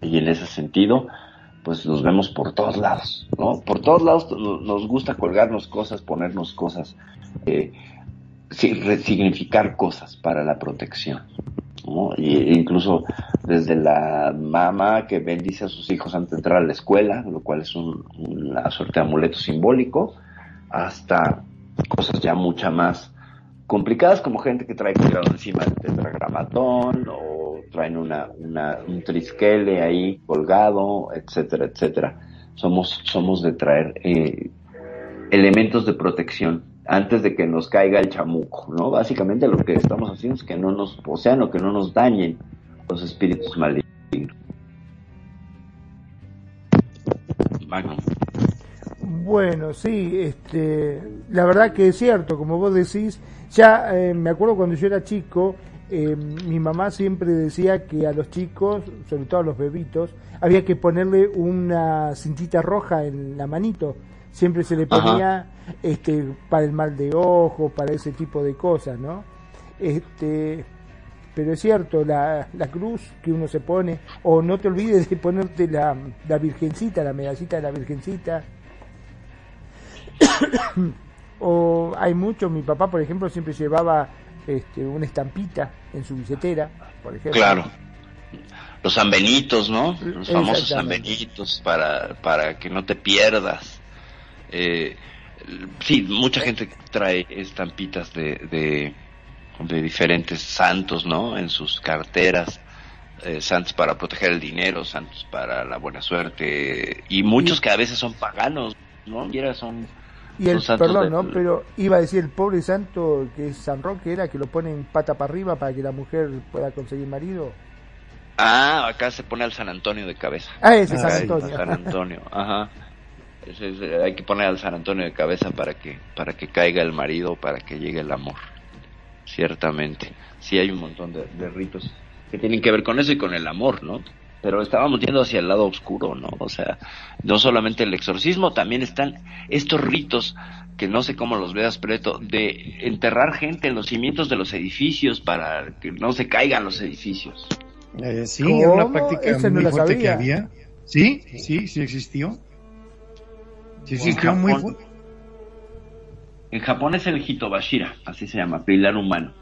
Y en ese sentido, pues los vemos por todos lados, ¿no? Por todos lados no- nos gusta colgarnos cosas, ponernos cosas, eh, significar cosas para la protección. Y, incluso desde la mamá que bendice a sus hijos antes de entrar a la escuela, lo cual es un- una suerte de amuleto simbólico, hasta cosas ya mucha más complicadas como gente que trae colgado encima el tetragramatón o traen una, una, un trisquele ahí colgado, etcétera, etcétera. Somos, somos de traer eh, elementos de protección antes de que nos caiga el chamuco, ¿no? Básicamente lo que estamos haciendo es que no nos posean o que no nos dañen los espíritus malignos. Magnum. Bueno, sí, este, la verdad que es cierto, como vos decís, ya eh, me acuerdo cuando yo era chico, eh, mi mamá siempre decía que a los chicos, sobre todo a los bebitos, había que ponerle una cintita roja en la manito. Siempre se le Ajá. ponía este, para el mal de ojo, para ese tipo de cosas, ¿no? Este, pero es cierto, la, la cruz que uno se pone, o no te olvides de ponerte la, la virgencita, la medallita de la virgencita. o hay mucho, mi papá por ejemplo siempre llevaba este, una estampita en su billetera, por ejemplo. Claro. Los sanbenitos, ¿no? Los famosos Exactamente. sanbenitos para, para que no te pierdas. Eh, sí, mucha gente trae estampitas de, de, de diferentes santos, ¿no? En sus carteras. Eh, santos para proteger el dinero, santos para la buena suerte. Y muchos que a veces son paganos, ¿no? Y ahora son... Y el, perdón, de- ¿no? Pero iba a decir el pobre santo que es San Roque era que lo ponen pata para arriba para que la mujer pueda conseguir marido. Ah, acá se pone al San Antonio de cabeza. Ah, ese es San Antonio. San Antonio, ajá. Ese es, hay que poner al San Antonio de cabeza para que para que caiga el marido, para que llegue el amor. Ciertamente. Sí hay un montón de, de ritos que tienen que ver con eso y con el amor, ¿no? Pero estábamos yendo hacia el lado oscuro, ¿no? O sea, no solamente el exorcismo, también están estos ritos que no sé cómo los veas, Preto, de enterrar gente en los cimientos de los edificios para que no se caigan los edificios. Eh, sí, ¿Cómo? era una práctica no muy la fuerte que sabía. había. Sí, sí, sí existió. Sí En muy Japón. fuerte. En Japón es el Hitobashira, así se llama, pilar humano.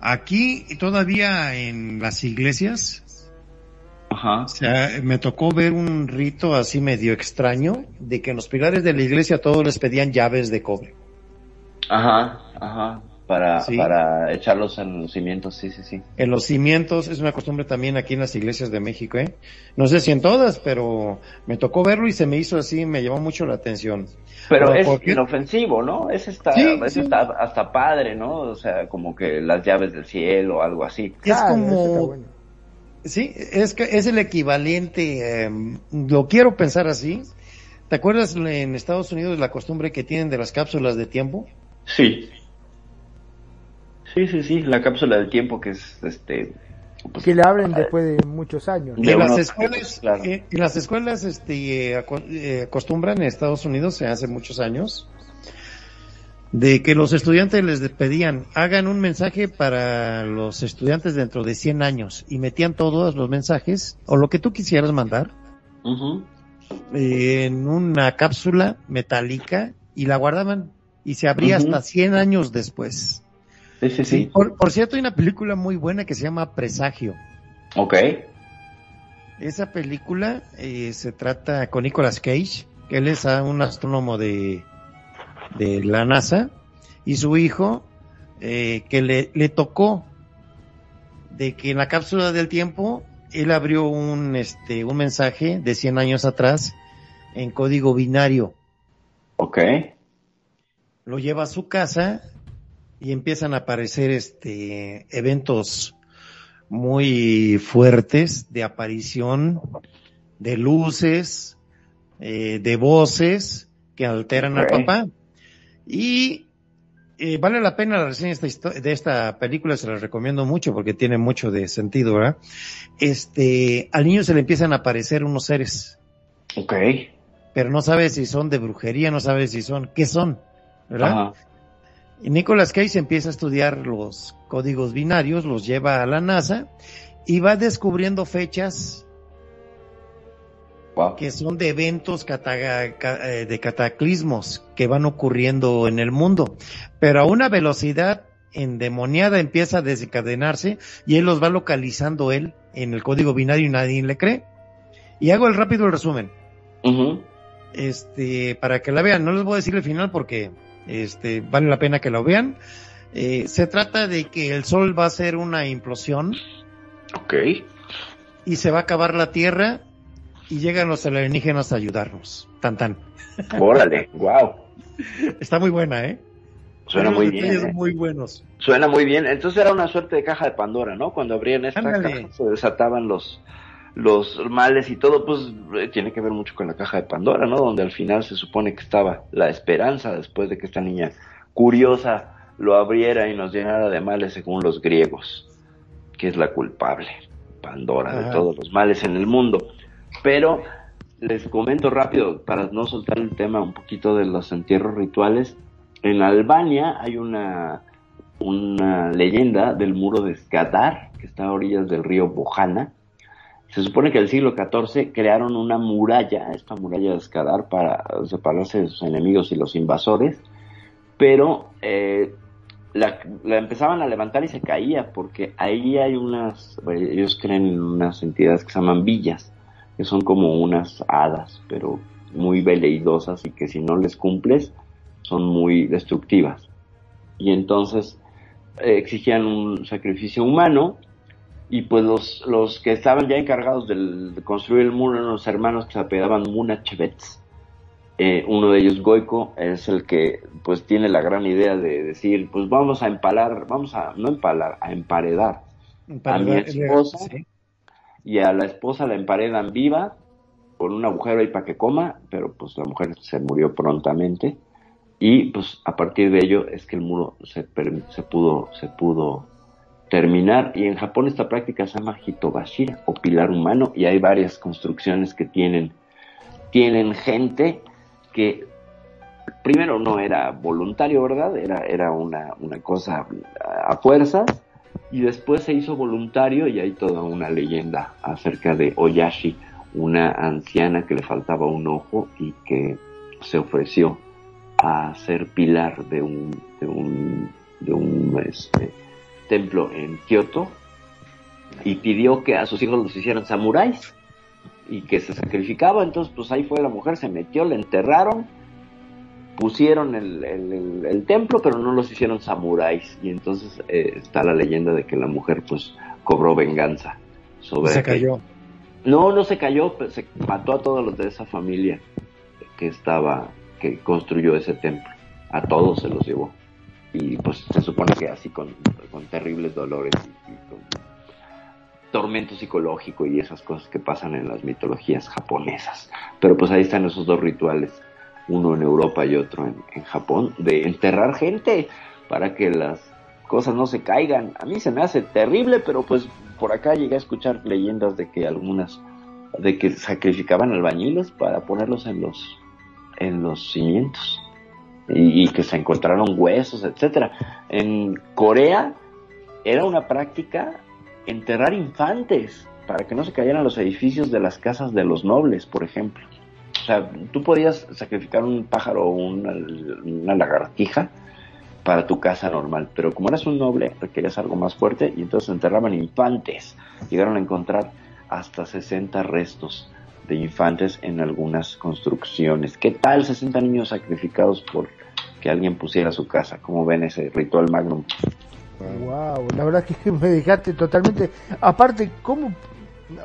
Aquí todavía en las iglesias Ajá. O sea, me tocó ver un rito así medio extraño de que en los pilares de la iglesia todos les pedían llaves de cobre. Ajá, ajá. Para, Sí. para echarlos en los cimientos, sí, sí, sí. En los cimientos es una costumbre también aquí en las iglesias de México, ¿eh? No sé si en todas, pero me tocó verlo y se me hizo así, me llamó mucho la atención. Pero es ¿por qué? inofensivo, ¿no? Sí, ese sí. está hasta padre, ¿no? O sea, como que las llaves del cielo o algo así. Es está como, bueno. sí, es que es el equivalente, eh, lo quiero pensar así. ¿Te acuerdas en Estados Unidos la costumbre que tienen de las cápsulas de tiempo? Sí. Sí, sí, sí, la cápsula del tiempo que es, este... pues, Que la abren después de muchos años. De en las escuelas, años, claro. eh, en las escuelas, este, eh, aco- acostumbran en Estados Unidos, se hace muchos años, de que los estudiantes les pedían, hagan un mensaje para los estudiantes dentro de 100 años, y metían todos los mensajes, o lo que tú quisieras mandar, eh, en una cápsula metálica, y la guardaban, y se abría hasta 100 años después. Sí, sí, sí. Por, por cierto, hay una película muy buena que se llama Presagio. Ok. Esa película eh, se trata con Nicolas Cage, que él es un astrónomo de, de la NASA, y su hijo, eh, que le, le tocó de que en la cápsula del tiempo él abrió un, este, un mensaje de 100 años atrás en código binario. Ok. Lo lleva a su casa y empiezan a aparecer este, eventos muy fuertes de aparición de luces, eh, de voces que alteran al papá. Y eh, vale la pena la reseña de esta, histo- de esta película, se la recomiendo mucho porque tiene mucho de sentido, ¿verdad? Este, al niño se le empiezan a aparecer unos seres, Ok. pero no sabe si son de brujería, no sabe si son, ¿qué son? ¿Verdad? Ajá. Y Nicolas Cage empieza a estudiar los códigos binarios, los lleva a la NASA y va descubriendo fechas Wow. que son de eventos eh, de cataclismos que van ocurriendo en el mundo. Pero a una velocidad endemoniada empieza a desencadenarse y él los va localizando él en el código binario y nadie le cree. Y hago el rápido resumen. Ujú. este, para que la vean. No les voy a decir el final porque, este, vale la pena que lo vean. Eh, se trata de que el sol va a ser una implosión Ok. y se va a acabar la tierra y llegan los alienígenas a ayudarnos. Tan tan. Órale. Wow. Está muy buena, ¿eh? Suena muy bien. ¿eh? muy buenos. Suena muy bien. Entonces era una suerte de caja de Pandora, ¿no? Cuando abrían esta Ándale. caja se desataban los los males y todo, pues eh, tiene que ver mucho con la caja de Pandora, ¿no? Donde al final se supone que estaba la esperanza después de que esta niña curiosa lo abriera y nos llenara de males según los griegos, que es la culpable, Pandora, de todos los males en el mundo. Pero les comento rápido, para no soltar el tema un poquito de los entierros rituales, en Albania hay una, una leyenda del muro de Skadar, que está a orillas del río Bojana. Se supone que en el siglo XIV crearon una muralla, esta muralla de Skadar, para separarse de sus enemigos y los invasores, pero eh, la, empezaban a levantar y se caía, porque ahí hay unas, ellos creen en unas entidades que se llaman villas, que son como unas hadas, pero muy veleidosas y que si no les cumples son muy destructivas. Y entonces eh, exigían un sacrificio humano y pues los, los que estaban ya encargados del- de construir el muro eran los hermanos que se apedaban Munachevets. Eh, uno de ellos, Goico, es el que pues tiene la gran idea de decir, pues vamos a empalar, vamos a, no empalar, a emparedar a mi esposa Sí. y a la esposa la emparedan viva con un agujero ahí para que coma, pero pues la mujer se murió prontamente y pues a partir de ello es que el muro se, se pudo se pudo terminar y en Japón esta práctica se llama hitobashira o pilar humano y hay varias construcciones que tienen tienen gente que primero no era voluntario, ¿verdad? Era, era una, una cosa a fuerzas y después se hizo voluntario y hay toda una leyenda acerca de Oyashi, una anciana que le faltaba un ojo y que se ofreció a ser pilar de un, de un, de un este, templo en Kioto y pidió que a sus hijos los hicieran samuráis y que se sacrificaba. Entonces, pues ahí fue la mujer, se metió, le enterraron, pusieron el, el- el templo, pero no los hicieron samuráis. Y entonces eh, está la leyenda de que la mujer, pues, cobró venganza sobre. Se cayó. No, no se cayó, pero se mató a todos los de esa familia que estaba, que construyó ese templo. A todos se los llevó. Y pues se supone que así con, con terribles dolores y, con tormento psicológico y esas cosas que pasan en las mitologías japonesas. Pero pues ahí están esos dos rituales, uno en Europa y otro en, en Japón, de enterrar gente para que las cosas no se caigan. A mí se me hace terrible, pero pues por acá llegué a escuchar leyendas de que algunas, de que sacrificaban albañiles para ponerlos en los, en los cimientos y, que se encontraron huesos, etcétera. En Corea era una práctica enterrar infantes para que no se cayeran los edificios de las casas de los nobles, por ejemplo. O sea, tú podías sacrificar un pájaro o una, una lagartija para tu casa normal, pero como eras un noble, requerías algo más fuerte y entonces enterraban infantes. Llegaron a encontrar hasta 60 restos de infantes en algunas construcciones. ¿Qué tal 60 niños sacrificados por que alguien pusiera su casa? ¿Cómo ven ese ritual magnum? Wow, la verdad que me dejaste totalmente. Aparte, ¿cómo?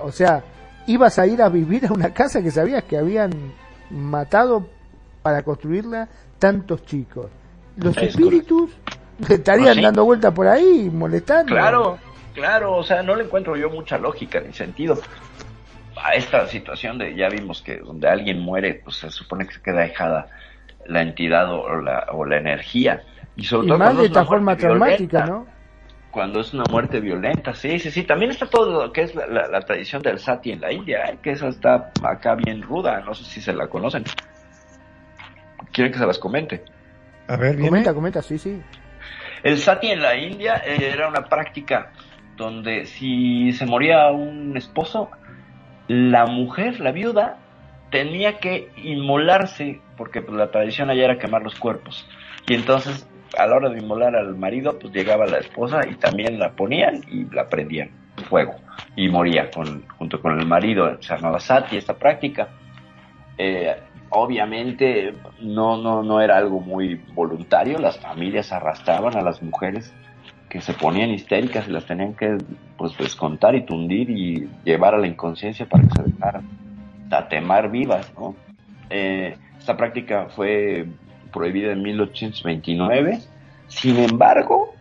O sea, ibas a ir a vivir a una casa que sabías que habían matado para construirla tantos chicos. Los Es espíritus estarían sí. dando vueltas por ahí, molestando. Claro, claro, o sea, no le encuentro yo mucha lógica ni sentido a esta situación de, ya vimos que donde alguien muere, pues se supone que se queda dejada la entidad o la, o la energía. Y sobre Y todo más cuando de es una esta forma muerte traumática, violenta. ¿no? Cuando es una muerte violenta, sí, sí, sí. También está todo lo que es la, la- la tradición del sati en la India, ¿eh? que esa está acá bien ruda, no sé si se la conocen. ¿Quieren que se las comente? A ver, viene. Comenta, comenta, sí, sí. El sati en la India eh, era una práctica donde si se moría un esposo, la mujer, la viuda, tenía que inmolarse, porque pues, la tradición allá era quemar los cuerpos. Y entonces, a la hora de inmolar al marido, pues llegaba la esposa y también la ponían y la prendían fuego. Y moría con, junto con el marido. Se llamaba sati esta práctica. Eh, obviamente no, no, no era algo muy voluntario, las familias arrastraban a las mujeres que se ponían histéricas y las tenían que pues descontar y tundir y llevar a la inconsciencia para que se dejaran tatemar vivas, ¿no? Eh, esta práctica fue prohibida en 1829, sin embargo,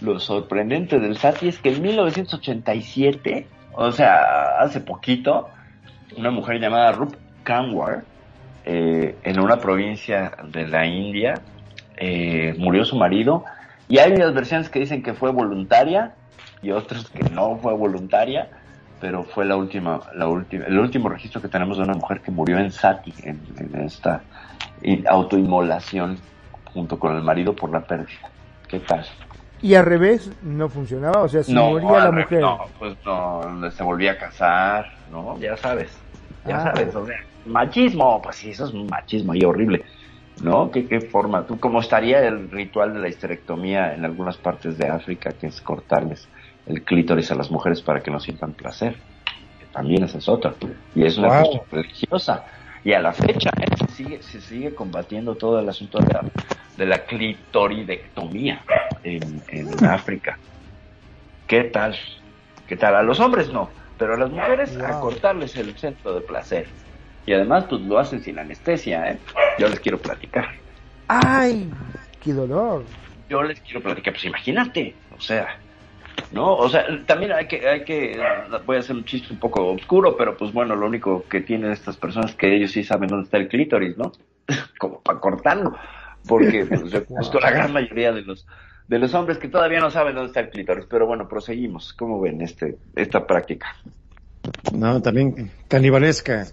lo sorprendente del Sati es que en 1987, o sea, hace poquito, una mujer llamada Rup Kanwar, eh, en una provincia de la India, eh, murió su marido y hay unas versiones que dicen que fue voluntaria y otras que no fue voluntaria, pero fue la última, la última, el último registro que tenemos de una mujer que murió en Sati, en, en esta in- autoinmolación junto con el marido por la pérdida. ¿Qué tal? Y al revés, no funcionaba, o sea, si moría la mujer. No, pues no, se volvía a casar, ¿no? Ya sabes, ya Ah. sabes, o sea, machismo, pues sí, eso es machismo ahí horrible, ¿no? ¿Qué, qué forma? ¿Tú cómo estaría el ritual de la histerectomía en algunas partes de África, que es cortarles el clítoris a las mujeres para que no sientan placer? Que también esa es otra, y es una Wow. cuestión religiosa. Y a la fecha ¿eh? se, sigue, se sigue combatiendo todo el asunto de la, de la clitoridectomía en, en África. ¿Qué tal? ¿Qué tal? A los hombres no, pero a las mujeres a cortarles el centro de placer. Y además pues lo hacen sin anestesia, ¿eh? Yo les quiero platicar. ¡Ay! ¡Qué dolor! Yo les quiero platicar, pues imagínate, o sea, ¿no? O sea, también hay que, hay que, voy a hacer un chiste un poco oscuro, pero pues bueno, lo único que tienen estas personas es que ellos sí saben dónde está el clítoris, ¿no? Como para cortarlo, porque pues, yo conozco la gran mayoría de los de los hombres que todavía no saben dónde está el clítoris, pero bueno, proseguimos. ¿Cómo ven este esta práctica? No, también canibalesca.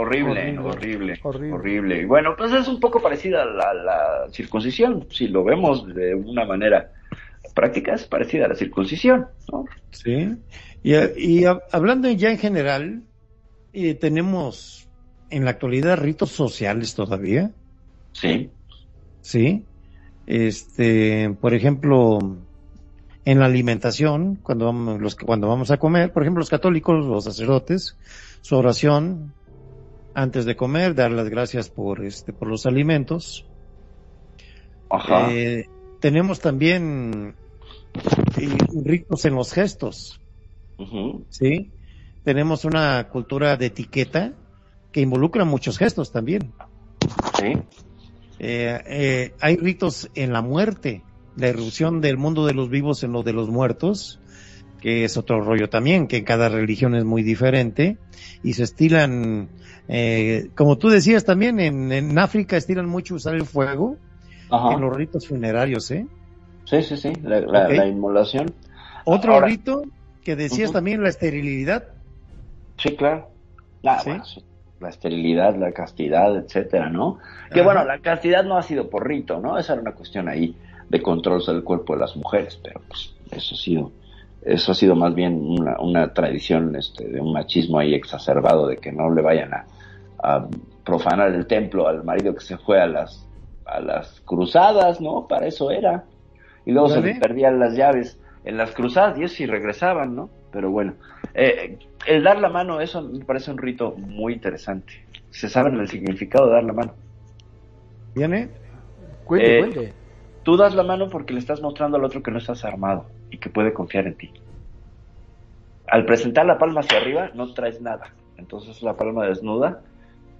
Horrible, Horrible, horrible, Y bueno, pues es un poco parecida a la, la circuncisión, si lo vemos de una manera práctica, es parecida a la circuncisión, ¿no? Sí. Y, y a- hablando ya en general, eh, tenemos en la actualidad ritos sociales todavía, Sí. ¿sí? Este, por ejemplo, en la alimentación, cuando vamos, los, cuando vamos a comer, por ejemplo, los católicos, los sacerdotes, su oración antes de comer, dar las gracias por este, por los alimentos. Ajá. Eh, tenemos también eh, ritos en los gestos. ¿sí? Tenemos una cultura de etiqueta que involucra muchos gestos también. Sí. Eh, eh, hay ritos en la muerte, la irrupción del mundo de los vivos en lo de los muertos, que es otro rollo también, que en cada religión es muy diferente, y se estilan, eh, como tú decías también, en, en África estilan mucho usar el fuego Ajá. en los ritos funerarios, ¿eh? Sí, sí, sí. La, la, inmolación. Otro Ahora- rito que decías también, la esterilidad. Sí, claro. Ah, Sí. bueno, sí. La esterilidad, la castidad, etcétera, ¿no? Que Ajá. bueno, la castidad no ha sido por rito, ¿no? Esa era una cuestión ahí de control sobre el cuerpo de las mujeres, pero pues eso ha sido, eso ha sido más bien una, una tradición este, de un machismo ahí exacerbado de que no le vayan a, a profanar el templo al marido que se fue a las, a las cruzadas, ¿no? Para eso era. Y luego se les perdían las llaves en las cruzadas y eso sí regresaban, ¿no? Pero bueno, eh, el dar la mano, eso me parece un rito muy interesante. Se sabe el significado de dar la mano. ¿Viene? Cuente, Eh, cuente. Tú das la mano porque le estás mostrando al otro que no estás armado y que puede confiar en ti. Al presentar la palma hacia arriba, no traes nada. Entonces la palma desnuda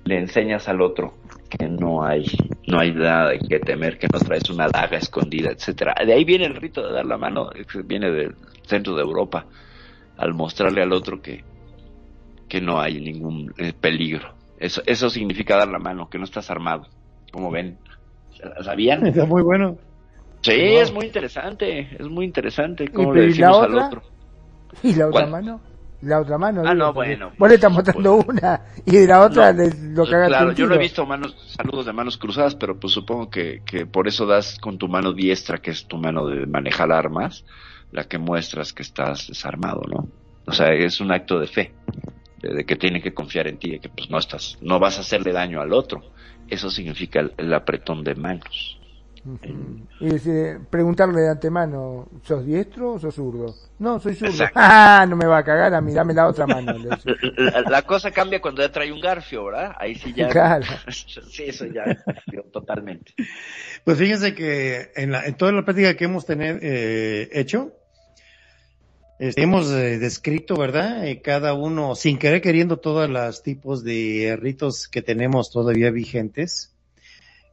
le enseñas al otro que no hay, no hay nada de que temer, que no traes una daga escondida, etcétera. De ahí viene el rito de dar la mano, que viene del centro de Europa, al mostrarle al otro que, que no hay ningún eh, peligro. Eso, eso significa dar la mano, que no estás armado. Como ven, ¿sabían? Está muy bueno. Sí, es muy interesante, es muy interesante cómo le ¿y la decimos al otro. ¿Y la otra ¿cuál? mano? La otra mano. Ah, digo, no, bueno. Vos le estás mostrando una y de la otra No, lo cagaste Claro, yo no he visto manos, saludos de manos cruzadas, pero pues supongo que, que por eso das con tu mano diestra, que es tu mano de manejar armas, la que muestras que estás desarmado, ¿no? O sea, es un acto de fe, de, de que tiene que confiar en ti, de que pues no estás, no vas a hacerle daño al otro. Eso significa el, el apretón de manos. Y dice, preguntarle de antemano, ¿sos diestro o sos zurdo? No, soy zurdo. Exacto. Ah, no me va a cagar a mí, dame la otra mano. La, la cosa cambia cuando ya trae un garfio, ¿verdad? Ahí sí ya. Claro. Sí, eso ya totalmente. Pues fíjense que en, la, en toda la práctica que hemos tener, eh, hecho, este, hemos eh, descrito, ¿verdad? Eh, cada uno, sin querer queriendo, todos los tipos de ritos que tenemos todavía vigentes,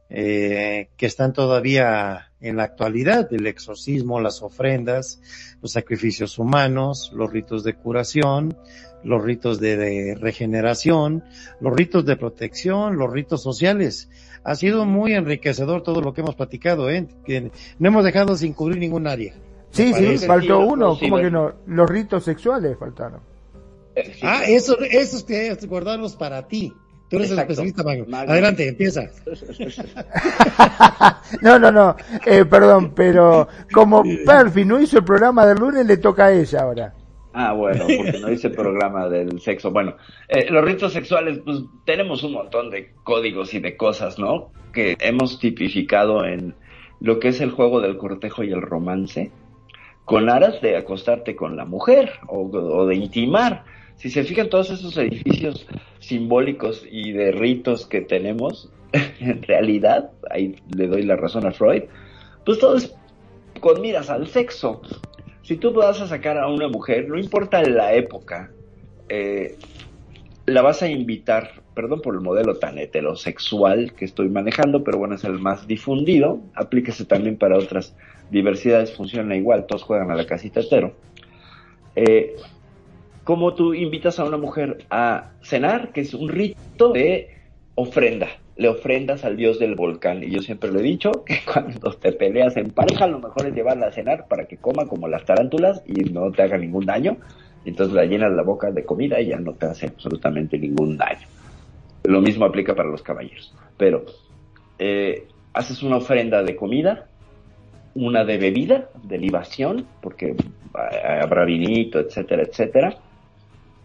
eh, que están todavía en la actualidad, el exorcismo, las ofrendas, los sacrificios humanos, los ritos de curación, los ritos de, de regeneración, los ritos de protección, los ritos sociales. Ha sido muy enriquecedor todo lo que hemos platicado, ¿eh? Que no hemos dejado sin cubrir ningún área. Sí, sí, faltó Sí, uno, sí, ¿cómo sí, que no? Los ritos sexuales faltaron. Eh, Ah, eso, esos que guardarlos para ti. Tú eres Exacto. el especialista. Adelante, empieza. no, no, no, eh, perdón, pero como Perfi no hizo el programa del lunes, le toca a ella ahora. Ah, bueno, porque no hice programa del sexo. Bueno, eh, los ritos sexuales, pues tenemos un montón de códigos y de cosas, ¿no? Que hemos tipificado en lo que es el juego del cortejo y el romance, con aras de acostarte con la mujer o, o de intimar. Si se fijan todos esos edificios simbólicos y de ritos que tenemos, en realidad, ahí le doy la razón a Freud, pues todo es con miras al sexo. Si tú vas a sacar a una mujer, no importa la época, eh, la vas a invitar, perdón por el modelo tan heterosexual que estoy manejando, pero bueno, es el más difundido, aplíquese también para otras diversidades, funciona igual, todos juegan a la casita hetero. Eh, como tú invitas a una mujer a cenar, que es un rito de ofrenda, le ofrendas al dios del volcán. Y yo siempre lo he dicho, que cuando te peleas en pareja, lo mejor es llevarla a cenar para que coma como las tarántulas y no te haga ningún daño. Entonces la llenas la boca de comida y ya no te hace absolutamente ningún daño. Lo mismo aplica para los caballeros. Pero eh, haces una ofrenda de comida, una de bebida, de libación, porque habrá vinito, etcétera, etcétera.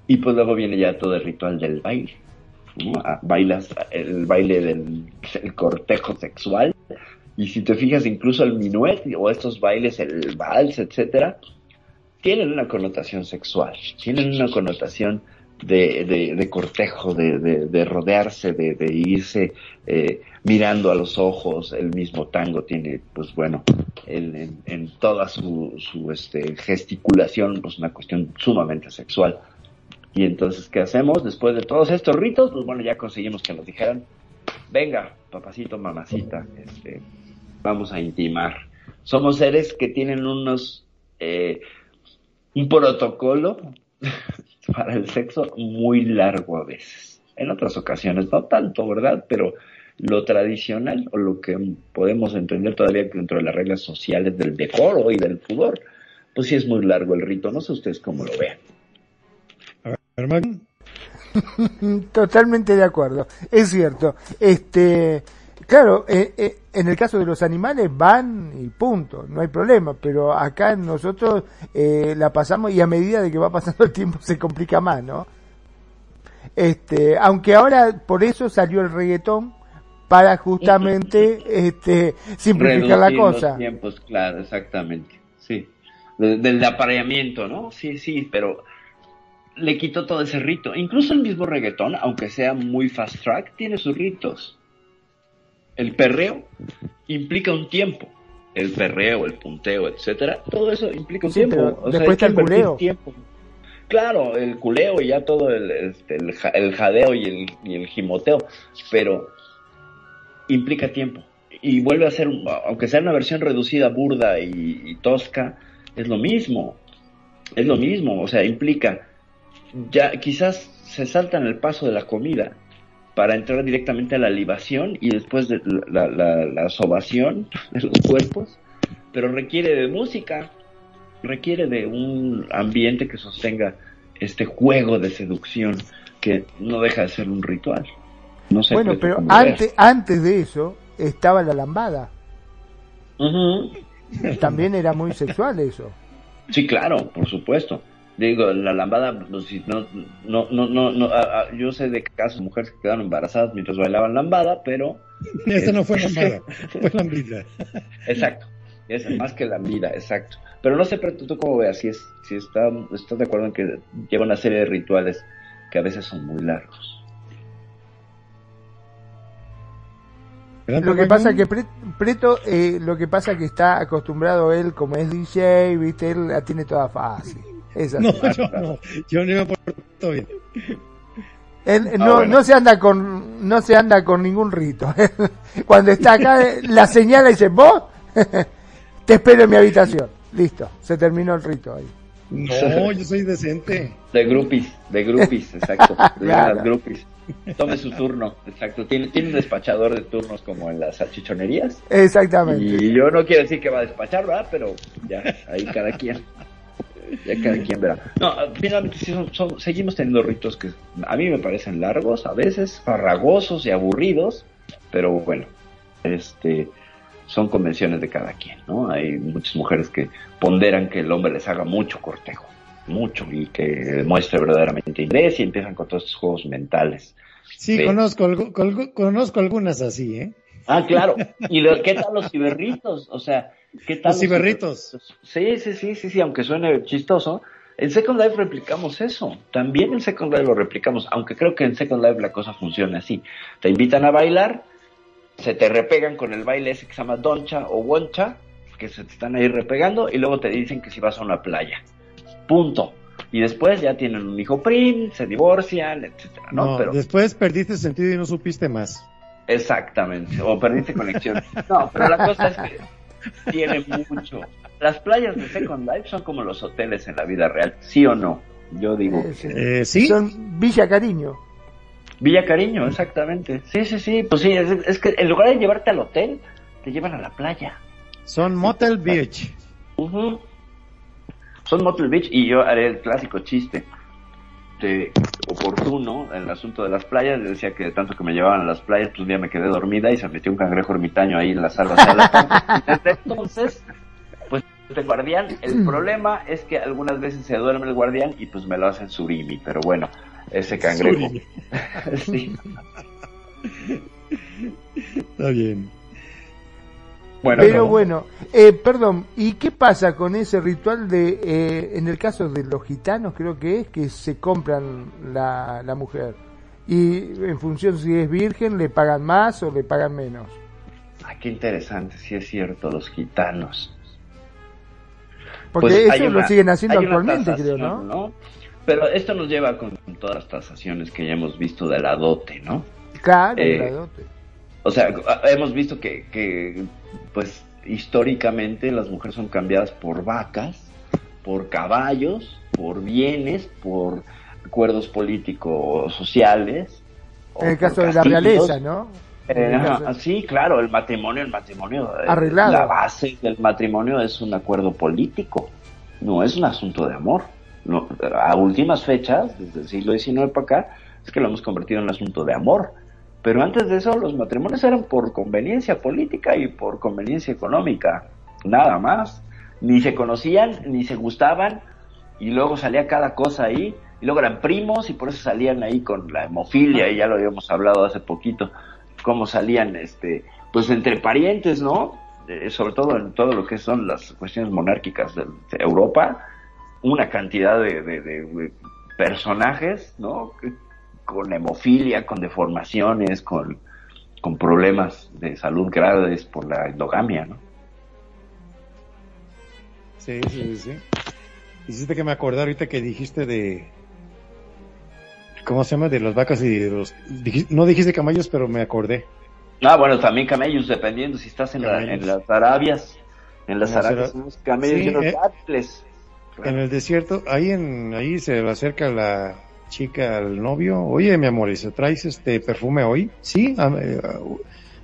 Y pues luego viene ya todo el ritual del baile. ¿no? Bailas el baile del el cortejo sexual, Y si te fijas, incluso el minuet o estos bailes, el vals, etcétera, tienen una connotación sexual, tienen una connotación de, de, de cortejo, de, de, de rodearse, de, de irse eh, mirando a los ojos. El mismo tango tiene, pues bueno, en, en, en toda su, su este, gesticulación, pues una cuestión sumamente sexual. Y entonces, ¿qué hacemos? Después de todos estos ritos, pues bueno, ya conseguimos que nos dijeran, venga, papacito, mamacita, este, vamos a intimar. Somos seres que tienen unos, eh, un protocolo para el sexo muy largo a veces. En otras ocasiones no tanto, ¿verdad? Pero lo tradicional o lo que podemos entender todavía dentro de las reglas sociales del decoro y del pudor, pues sí es muy largo el rito. No sé ustedes cómo lo vean. Hermano, Totalmente de acuerdo, es cierto. Este, claro, eh, eh, en el caso de los animales van y punto, no hay problema, pero acá nosotros eh, la pasamos y a medida de que va pasando el tiempo se complica más, ¿no? Este, aunque ahora por eso salió el reggaetón para justamente este simplificar la cosa. Los tiempos, claro, exactamente. Sí. De- del apareamiento, ¿no? Sí, sí, pero le quitó todo ese rito. Incluso el mismo reggaetón, aunque sea muy fast track, tiene sus ritos. El perreo implica un tiempo. El perreo, el punteo, etcétera, todo eso implica un Sí, tiempo. O después está el culeo. tiempo. Claro, el culeo y ya todo el, este, el, ja- el jadeo y el, y el gimoteo, pero implica tiempo. Y vuelve a ser, un- aunque sea una versión reducida, burda y, y tosca, es lo mismo. Es lo mismo, o sea, implica, ya quizás se saltan el paso de la comida para entrar directamente a la libación y después de la, la, la sobación de los cuerpos, pero requiere de música, requiere de un ambiente que sostenga este juego de seducción que no deja de ser un ritual. No sé Bueno, pero antes, antes de eso estaba la lambada. También era muy sexual eso. Sí, claro, por supuesto. Digo, la lambada, pues, si no, no, no, no, no, a- a- yo sé de casos mujeres que quedaron embarazadas mientras bailaban lambada, pero, esta no fue lambada, fue lambida. exacto, es más que lambida, exacto. Pero no sé, pero tú, tú cómo veas, si es, si está, estás de acuerdo en que lleva una serie de rituales que a veces son muy largos. Lo que pasa que Pre- Preto, eh, lo que pasa que está acostumbrado él, como es DJ, viste, él la tiene toda fácil. Es así. No, yo no, yo no me porto bien. Él Ah, no, bueno. no se anda con, no se anda con ningún rito. Cuando está acá, la señala y dice, vos, te espero en mi habitación. Listo, se terminó el rito ahí. No, yo soy decente. De groupies, de groupies, exacto. De Claro. las groupies. Tome su turno, exacto. Tiene, tiene un despachador de turnos como en las salchichonerías. Exactamente. Y yo no quiero decir que va a despachar, ¿verdad? Pero ya, ahí cada quien. Ya cada quien verá. No, finalmente sí son, son- seguimos teniendo ritos que a mí me parecen largos, a veces farragosos y aburridos, pero bueno, este son convenciones de cada quien, ¿no? Hay muchas mujeres que ponderan que el hombre les haga mucho cortejo, mucho, y que demuestre verdaderamente interés y empiezan con todos estos juegos mentales. Sí, conozco, conozco algunas así, ¿eh? Ah, claro. ¿Y lo- qué tal los ciberritos? O sea, ¿qué tal Los ciberritos. Sí, sí, sí, sí, sí, aunque suene chistoso. En Second Life replicamos eso. También en Second Life lo replicamos, aunque creo que en Second Life la cosa funciona así. Te invitan a bailar, se te repegan con el baile ese que se llama Doncha o Woncha, que se te están ahí repegando, y luego te dicen que si vas a una playa. Punto. Y después ya tienen un hijo prim, se divorcian, etcétera, ¿no? No, Pero después perdiste sentido y no supiste más. Exactamente, o perdiste conexión. No, pero la cosa es que tiene mucho. Las playas de Second Life son como los hoteles en la vida real, ¿sí o no? Yo digo, Eh, sí. Eh, sí, Son Villa Cariño. Villa Cariño, exactamente. Sí, sí, sí, pues sí, es, es que en lugar de llevarte al hotel, te llevan a la playa. son Motel Beach. Son Motel Beach y yo haré el clásico chiste de oportuno en el asunto de las playas. Decía que de tanto que me llevaban a las playas, pues un día me quedé dormida y se metió un cangrejo ermitaño ahí en la sala. sala. Desde entonces, pues de guardián, el problema es que algunas veces se duerme el guardián y pues me lo hacen surimi, pero bueno, ese cangrejo. Sí. Está bien. Bueno, Pero bueno, eh, perdón, ¿y qué pasa con ese ritual de, eh, en el caso de los gitanos creo que es, que se compran la, la mujer? Y en función si es virgen, le pagan más o le pagan menos. Ah, qué interesante, si es cierto, los gitanos. Porque pues eso lo siguen haciendo actualmente, creo, ¿no? Pero esto nos lleva con todas las tasaciones que ya hemos visto de la dote, ¿no? Claro, de la eh, dote. O sea, hemos visto que, que pues históricamente las mujeres son cambiadas por vacas, por caballos, por bienes, por acuerdos políticos sociales. En el caso de la realeza, ¿no? Eh, sí, claro, el matrimonio, el matrimonio, eh, Arreglado. la base del matrimonio es un acuerdo político, no es un asunto de amor. No, a últimas fechas, desde el siglo XIX para acá, es que lo hemos convertido en un asunto de amor. Pero antes de eso los matrimonios eran por conveniencia política y por conveniencia económica, nada más. Ni se conocían, ni se gustaban, y luego salía cada cosa ahí, y luego eran primos y por eso salían ahí con la hemofilia, y ya lo habíamos hablado hace poquito, cómo salían este pues entre parientes, ¿no? Eh, sobre todo en todo lo que son las cuestiones monárquicas de, Europa, una cantidad de personajes, ¿no? Con hemofilia, con deformaciones, con, con problemas de salud graves por la endogamia, ¿no? Sí, sí, sí. Hiciste que me acordara ahorita que dijiste de... ¿Cómo se llama? De las vacas y de los... no dijiste camellos, pero me acordé. Ah, bueno, también camellos, dependiendo si estás en, en las Arabias. En las Arabias camellos y los eh, En el desierto, ahí en ahí se acerca la chica al novio, oye mi amor, ¿y traes este perfume hoy? Sí, eh,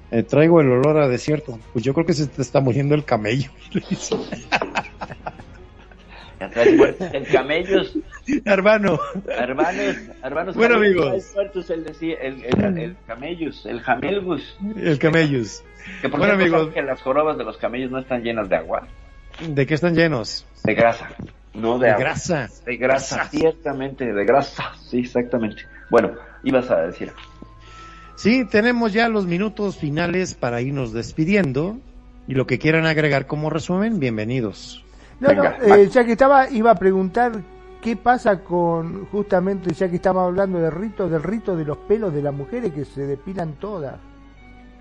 eh, traigo el olor a desierto. Pues yo creo que se te está muriendo el camello. el camello. Hermano. Hermanos, hermanos. Bueno, amigos. El, el, el, el, camellus, el jamelgus. El camellus. Que por bueno, amigos. que las jorobas de los camellos no están llenas de agua. ¿De qué están llenos? De grasa. No de, grasa. De grasa, ciertamente, de grasa, sí, exactamente. Bueno, ibas a decir. Sí, tenemos ya los minutos finales para irnos despidiendo. Y lo que quieran agregar como resumen, bienvenidos. No, no, eh, ya que estaba, iba a preguntar qué pasa con, justamente, ya que estamos hablando del rito, del rito de los pelos de las mujeres que se depilan todas.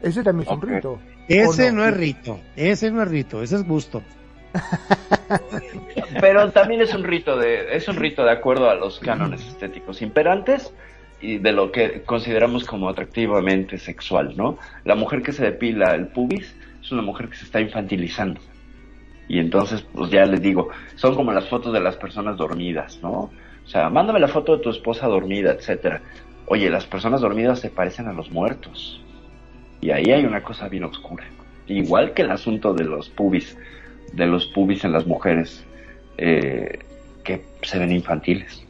Ese también es un rito. Ese no? no es rito, ese no es rito, ese es gusto. Pero también es un rito de, es un rito de acuerdo a los cánones estéticos imperantes y de lo que consideramos como atractivamente sexual, ¿no? La mujer que se depila el pubis es una mujer que se está infantilizando. Y entonces, pues ya les digo, son como las fotos de las personas dormidas, ¿no? O sea, mándame la foto de tu esposa dormida, etcétera. Oye, las personas dormidas se parecen a los muertos. Y ahí hay una cosa bien oscura. Igual que el asunto de los pubis de los pubis en las mujeres eh, que se ven infantiles.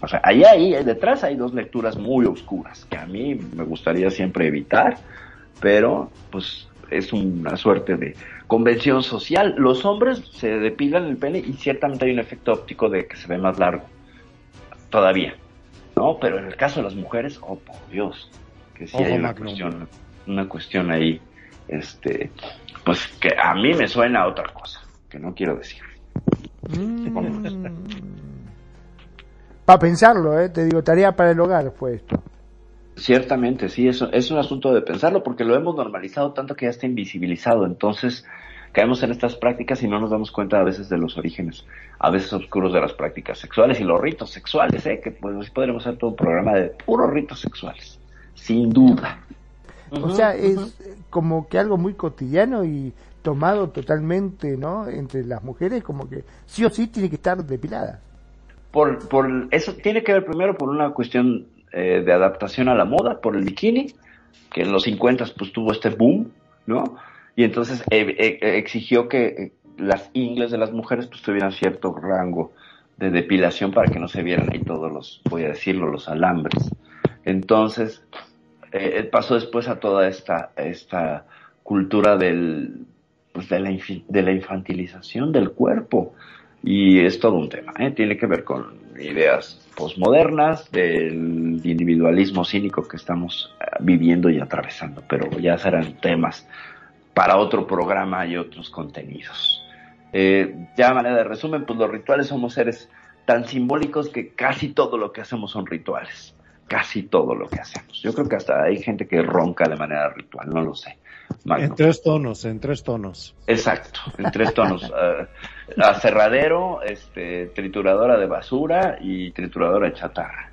O sea, ahí, ahí, detrás hay dos lecturas muy oscuras que a mí me gustaría siempre evitar, pero pues es una suerte de convención social. Los hombres se depilan el pene y ciertamente hay un efecto óptico de que se ve más largo, todavía, ¿no? Pero en el caso de las mujeres, oh por Dios, que sí hay una cuestión, una cuestión ahí, este, pues que a mí me suena a otra cosa, que no quiero decir. Mm. para pensarlo, ¿eh? te digo, tarea para el hogar fue esto. Ciertamente, sí, eso es un asunto de pensarlo porque lo hemos normalizado tanto que ya está invisibilizado. Entonces, caemos en estas prácticas y no nos damos cuenta a veces de los orígenes, a veces oscuros de las prácticas sexuales y los ritos sexuales, ¿eh? que pues, podremos hacer todo un programa de puros ritos sexuales, sin duda. O sea, es como que algo muy cotidiano y tomado totalmente, ¿no? Entre las mujeres, como que sí o sí tiene que estar depilada. Por, por eso tiene que ver primero por una cuestión eh, de adaptación a la moda, por el bikini, que en los 50 pues tuvo este boom, ¿no? Y entonces eh, eh, exigió que las ingles de las mujeres pues tuvieran cierto rango de depilación para que no se vieran ahí todos los, voy a decirlo, los alambres. Entonces, eh, pasó después a toda esta, esta cultura del, pues de, la de la infantilización del cuerpo. Y es todo un tema, ¿eh? tiene que ver con ideas posmodernas, del individualismo cínico que estamos eh, viviendo y atravesando, pero ya serán temas para otro programa y otros contenidos. Eh, ya a manera de resumen, pues los rituales somos seres tan simbólicos que casi todo lo que hacemos son rituales. Casi todo lo que hacemos. Yo creo que hasta hay gente que ronca de manera ritual, no lo sé. Magno. En tres tonos, en tres tonos. Exacto, en tres tonos. uh, aserradero, este, trituradora de basura y trituradora de chatarra.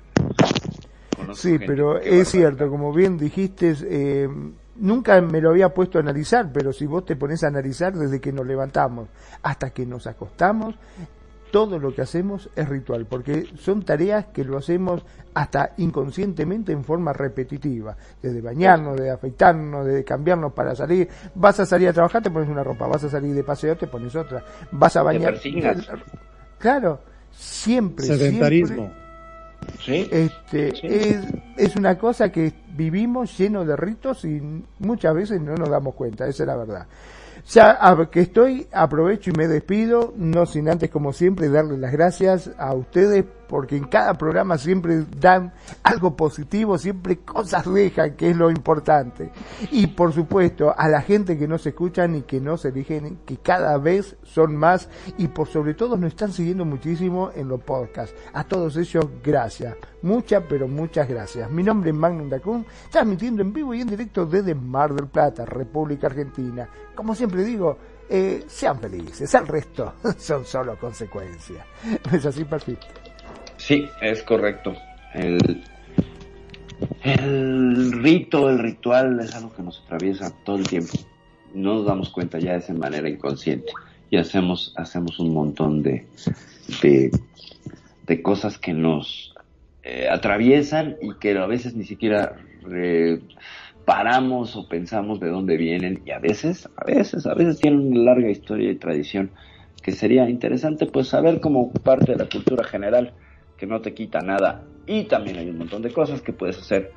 Conozco Sí, pero es cierto, como bien dijiste, eh, nunca me lo había puesto a analizar, pero si vos te pones a analizar desde que nos levantamos hasta que nos acostamos, todo lo que hacemos es ritual, porque son tareas que lo hacemos hasta inconscientemente en forma repetitiva, desde bañarnos, de afeitarnos, de cambiarnos para salir, vas a salir a trabajar, te pones una ropa, vas a salir de paseo, te pones otra, vas a bañar. Claro, siempre, Sedentarismo. Sí, este, Sí. es, es una cosa que vivimos lleno de ritos y muchas veces no nos damos cuenta, esa es la verdad. Ya que estoy, aprovecho y me despido, no sin antes como siempre darles las gracias a ustedes porque en cada programa siempre dan algo positivo, siempre cosas dejan, que es lo importante. Y por supuesto a la gente que nos escuchan y que nos eligen, que cada vez son más y por sobre todo nos están siguiendo muchísimo en los podcasts. A todos ellos, gracias. Muchas, pero muchas gracias. Mi nombre es Magnum Dacun, transmitiendo en vivo y en directo desde Mar del Plata, República Argentina. Como siempre digo, eh, sean felices, el resto son solo consecuencias. ¿No es así, Perfil? Sí, es correcto. El, el rito, el ritual es algo que nos atraviesa todo el tiempo. No nos damos cuenta ya de esa manera inconsciente. Y hacemos, hacemos un montón de, de, de cosas que nos eh, atraviesan y que a veces ni siquiera eh, paramos o pensamos de dónde vienen y a veces, a veces, a veces tienen una larga historia y tradición que sería interesante pues saber como parte de la cultura general que no te quita nada y también hay un montón de cosas que puedes hacer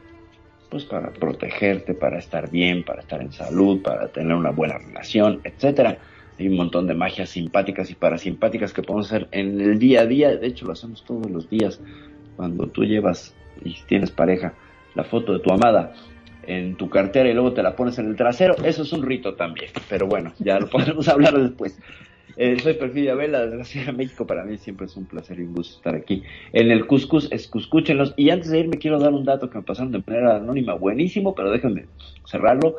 pues para protegerte, para estar bien, para estar en salud, para tener una buena relación, etcétera. Hay un montón de magias simpáticas y parasimpáticas que podemos hacer en el día a día. De hecho, lo hacemos todos los días. Cuando tú llevas y tienes pareja la foto de tu amada en tu cartera y luego te la pones en el trasero, eso es un rito también. Pero bueno, ya lo podremos hablar después. Eh, soy Perfidia Vela, desde México. Para mí siempre es un placer y un gusto estar aquí. En el Cuscus, escúchenlos. Y antes de irme, quiero dar un dato que me pasaron de manera anónima, buenísimo, pero déjenme cerrarlo.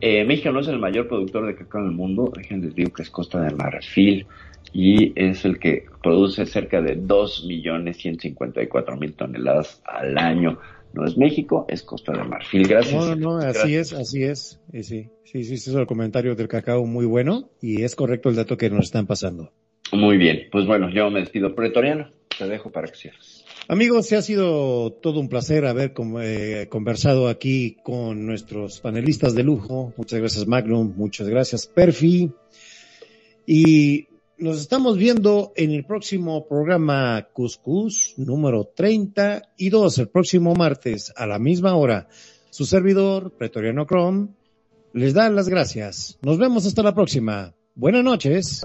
Eh, México no es el mayor productor de cacao en el mundo. Déjenles digo que es Costa de Marfil y es el que produce cerca de 2.154.000 toneladas al año. No es México, es Costa de Marfil. Gracias. No, no, no, así es, así es. Y sí, sí, sí, ese es el comentario del cacao muy bueno y es correcto el dato que nos están pasando. Muy bien, pues bueno, yo me despido. Pretoriano, te dejo para que cierres. Amigos, se ha sido todo un placer haber eh, conversado aquí con nuestros panelistas de lujo. Muchas gracias Magnum, muchas gracias Perfi. Y nos estamos viendo en el próximo programa Cuscus número 32, el próximo martes a la misma hora. Su servidor, Pretoriano Chrome, les da las gracias. Nos vemos hasta la próxima. Buenas noches.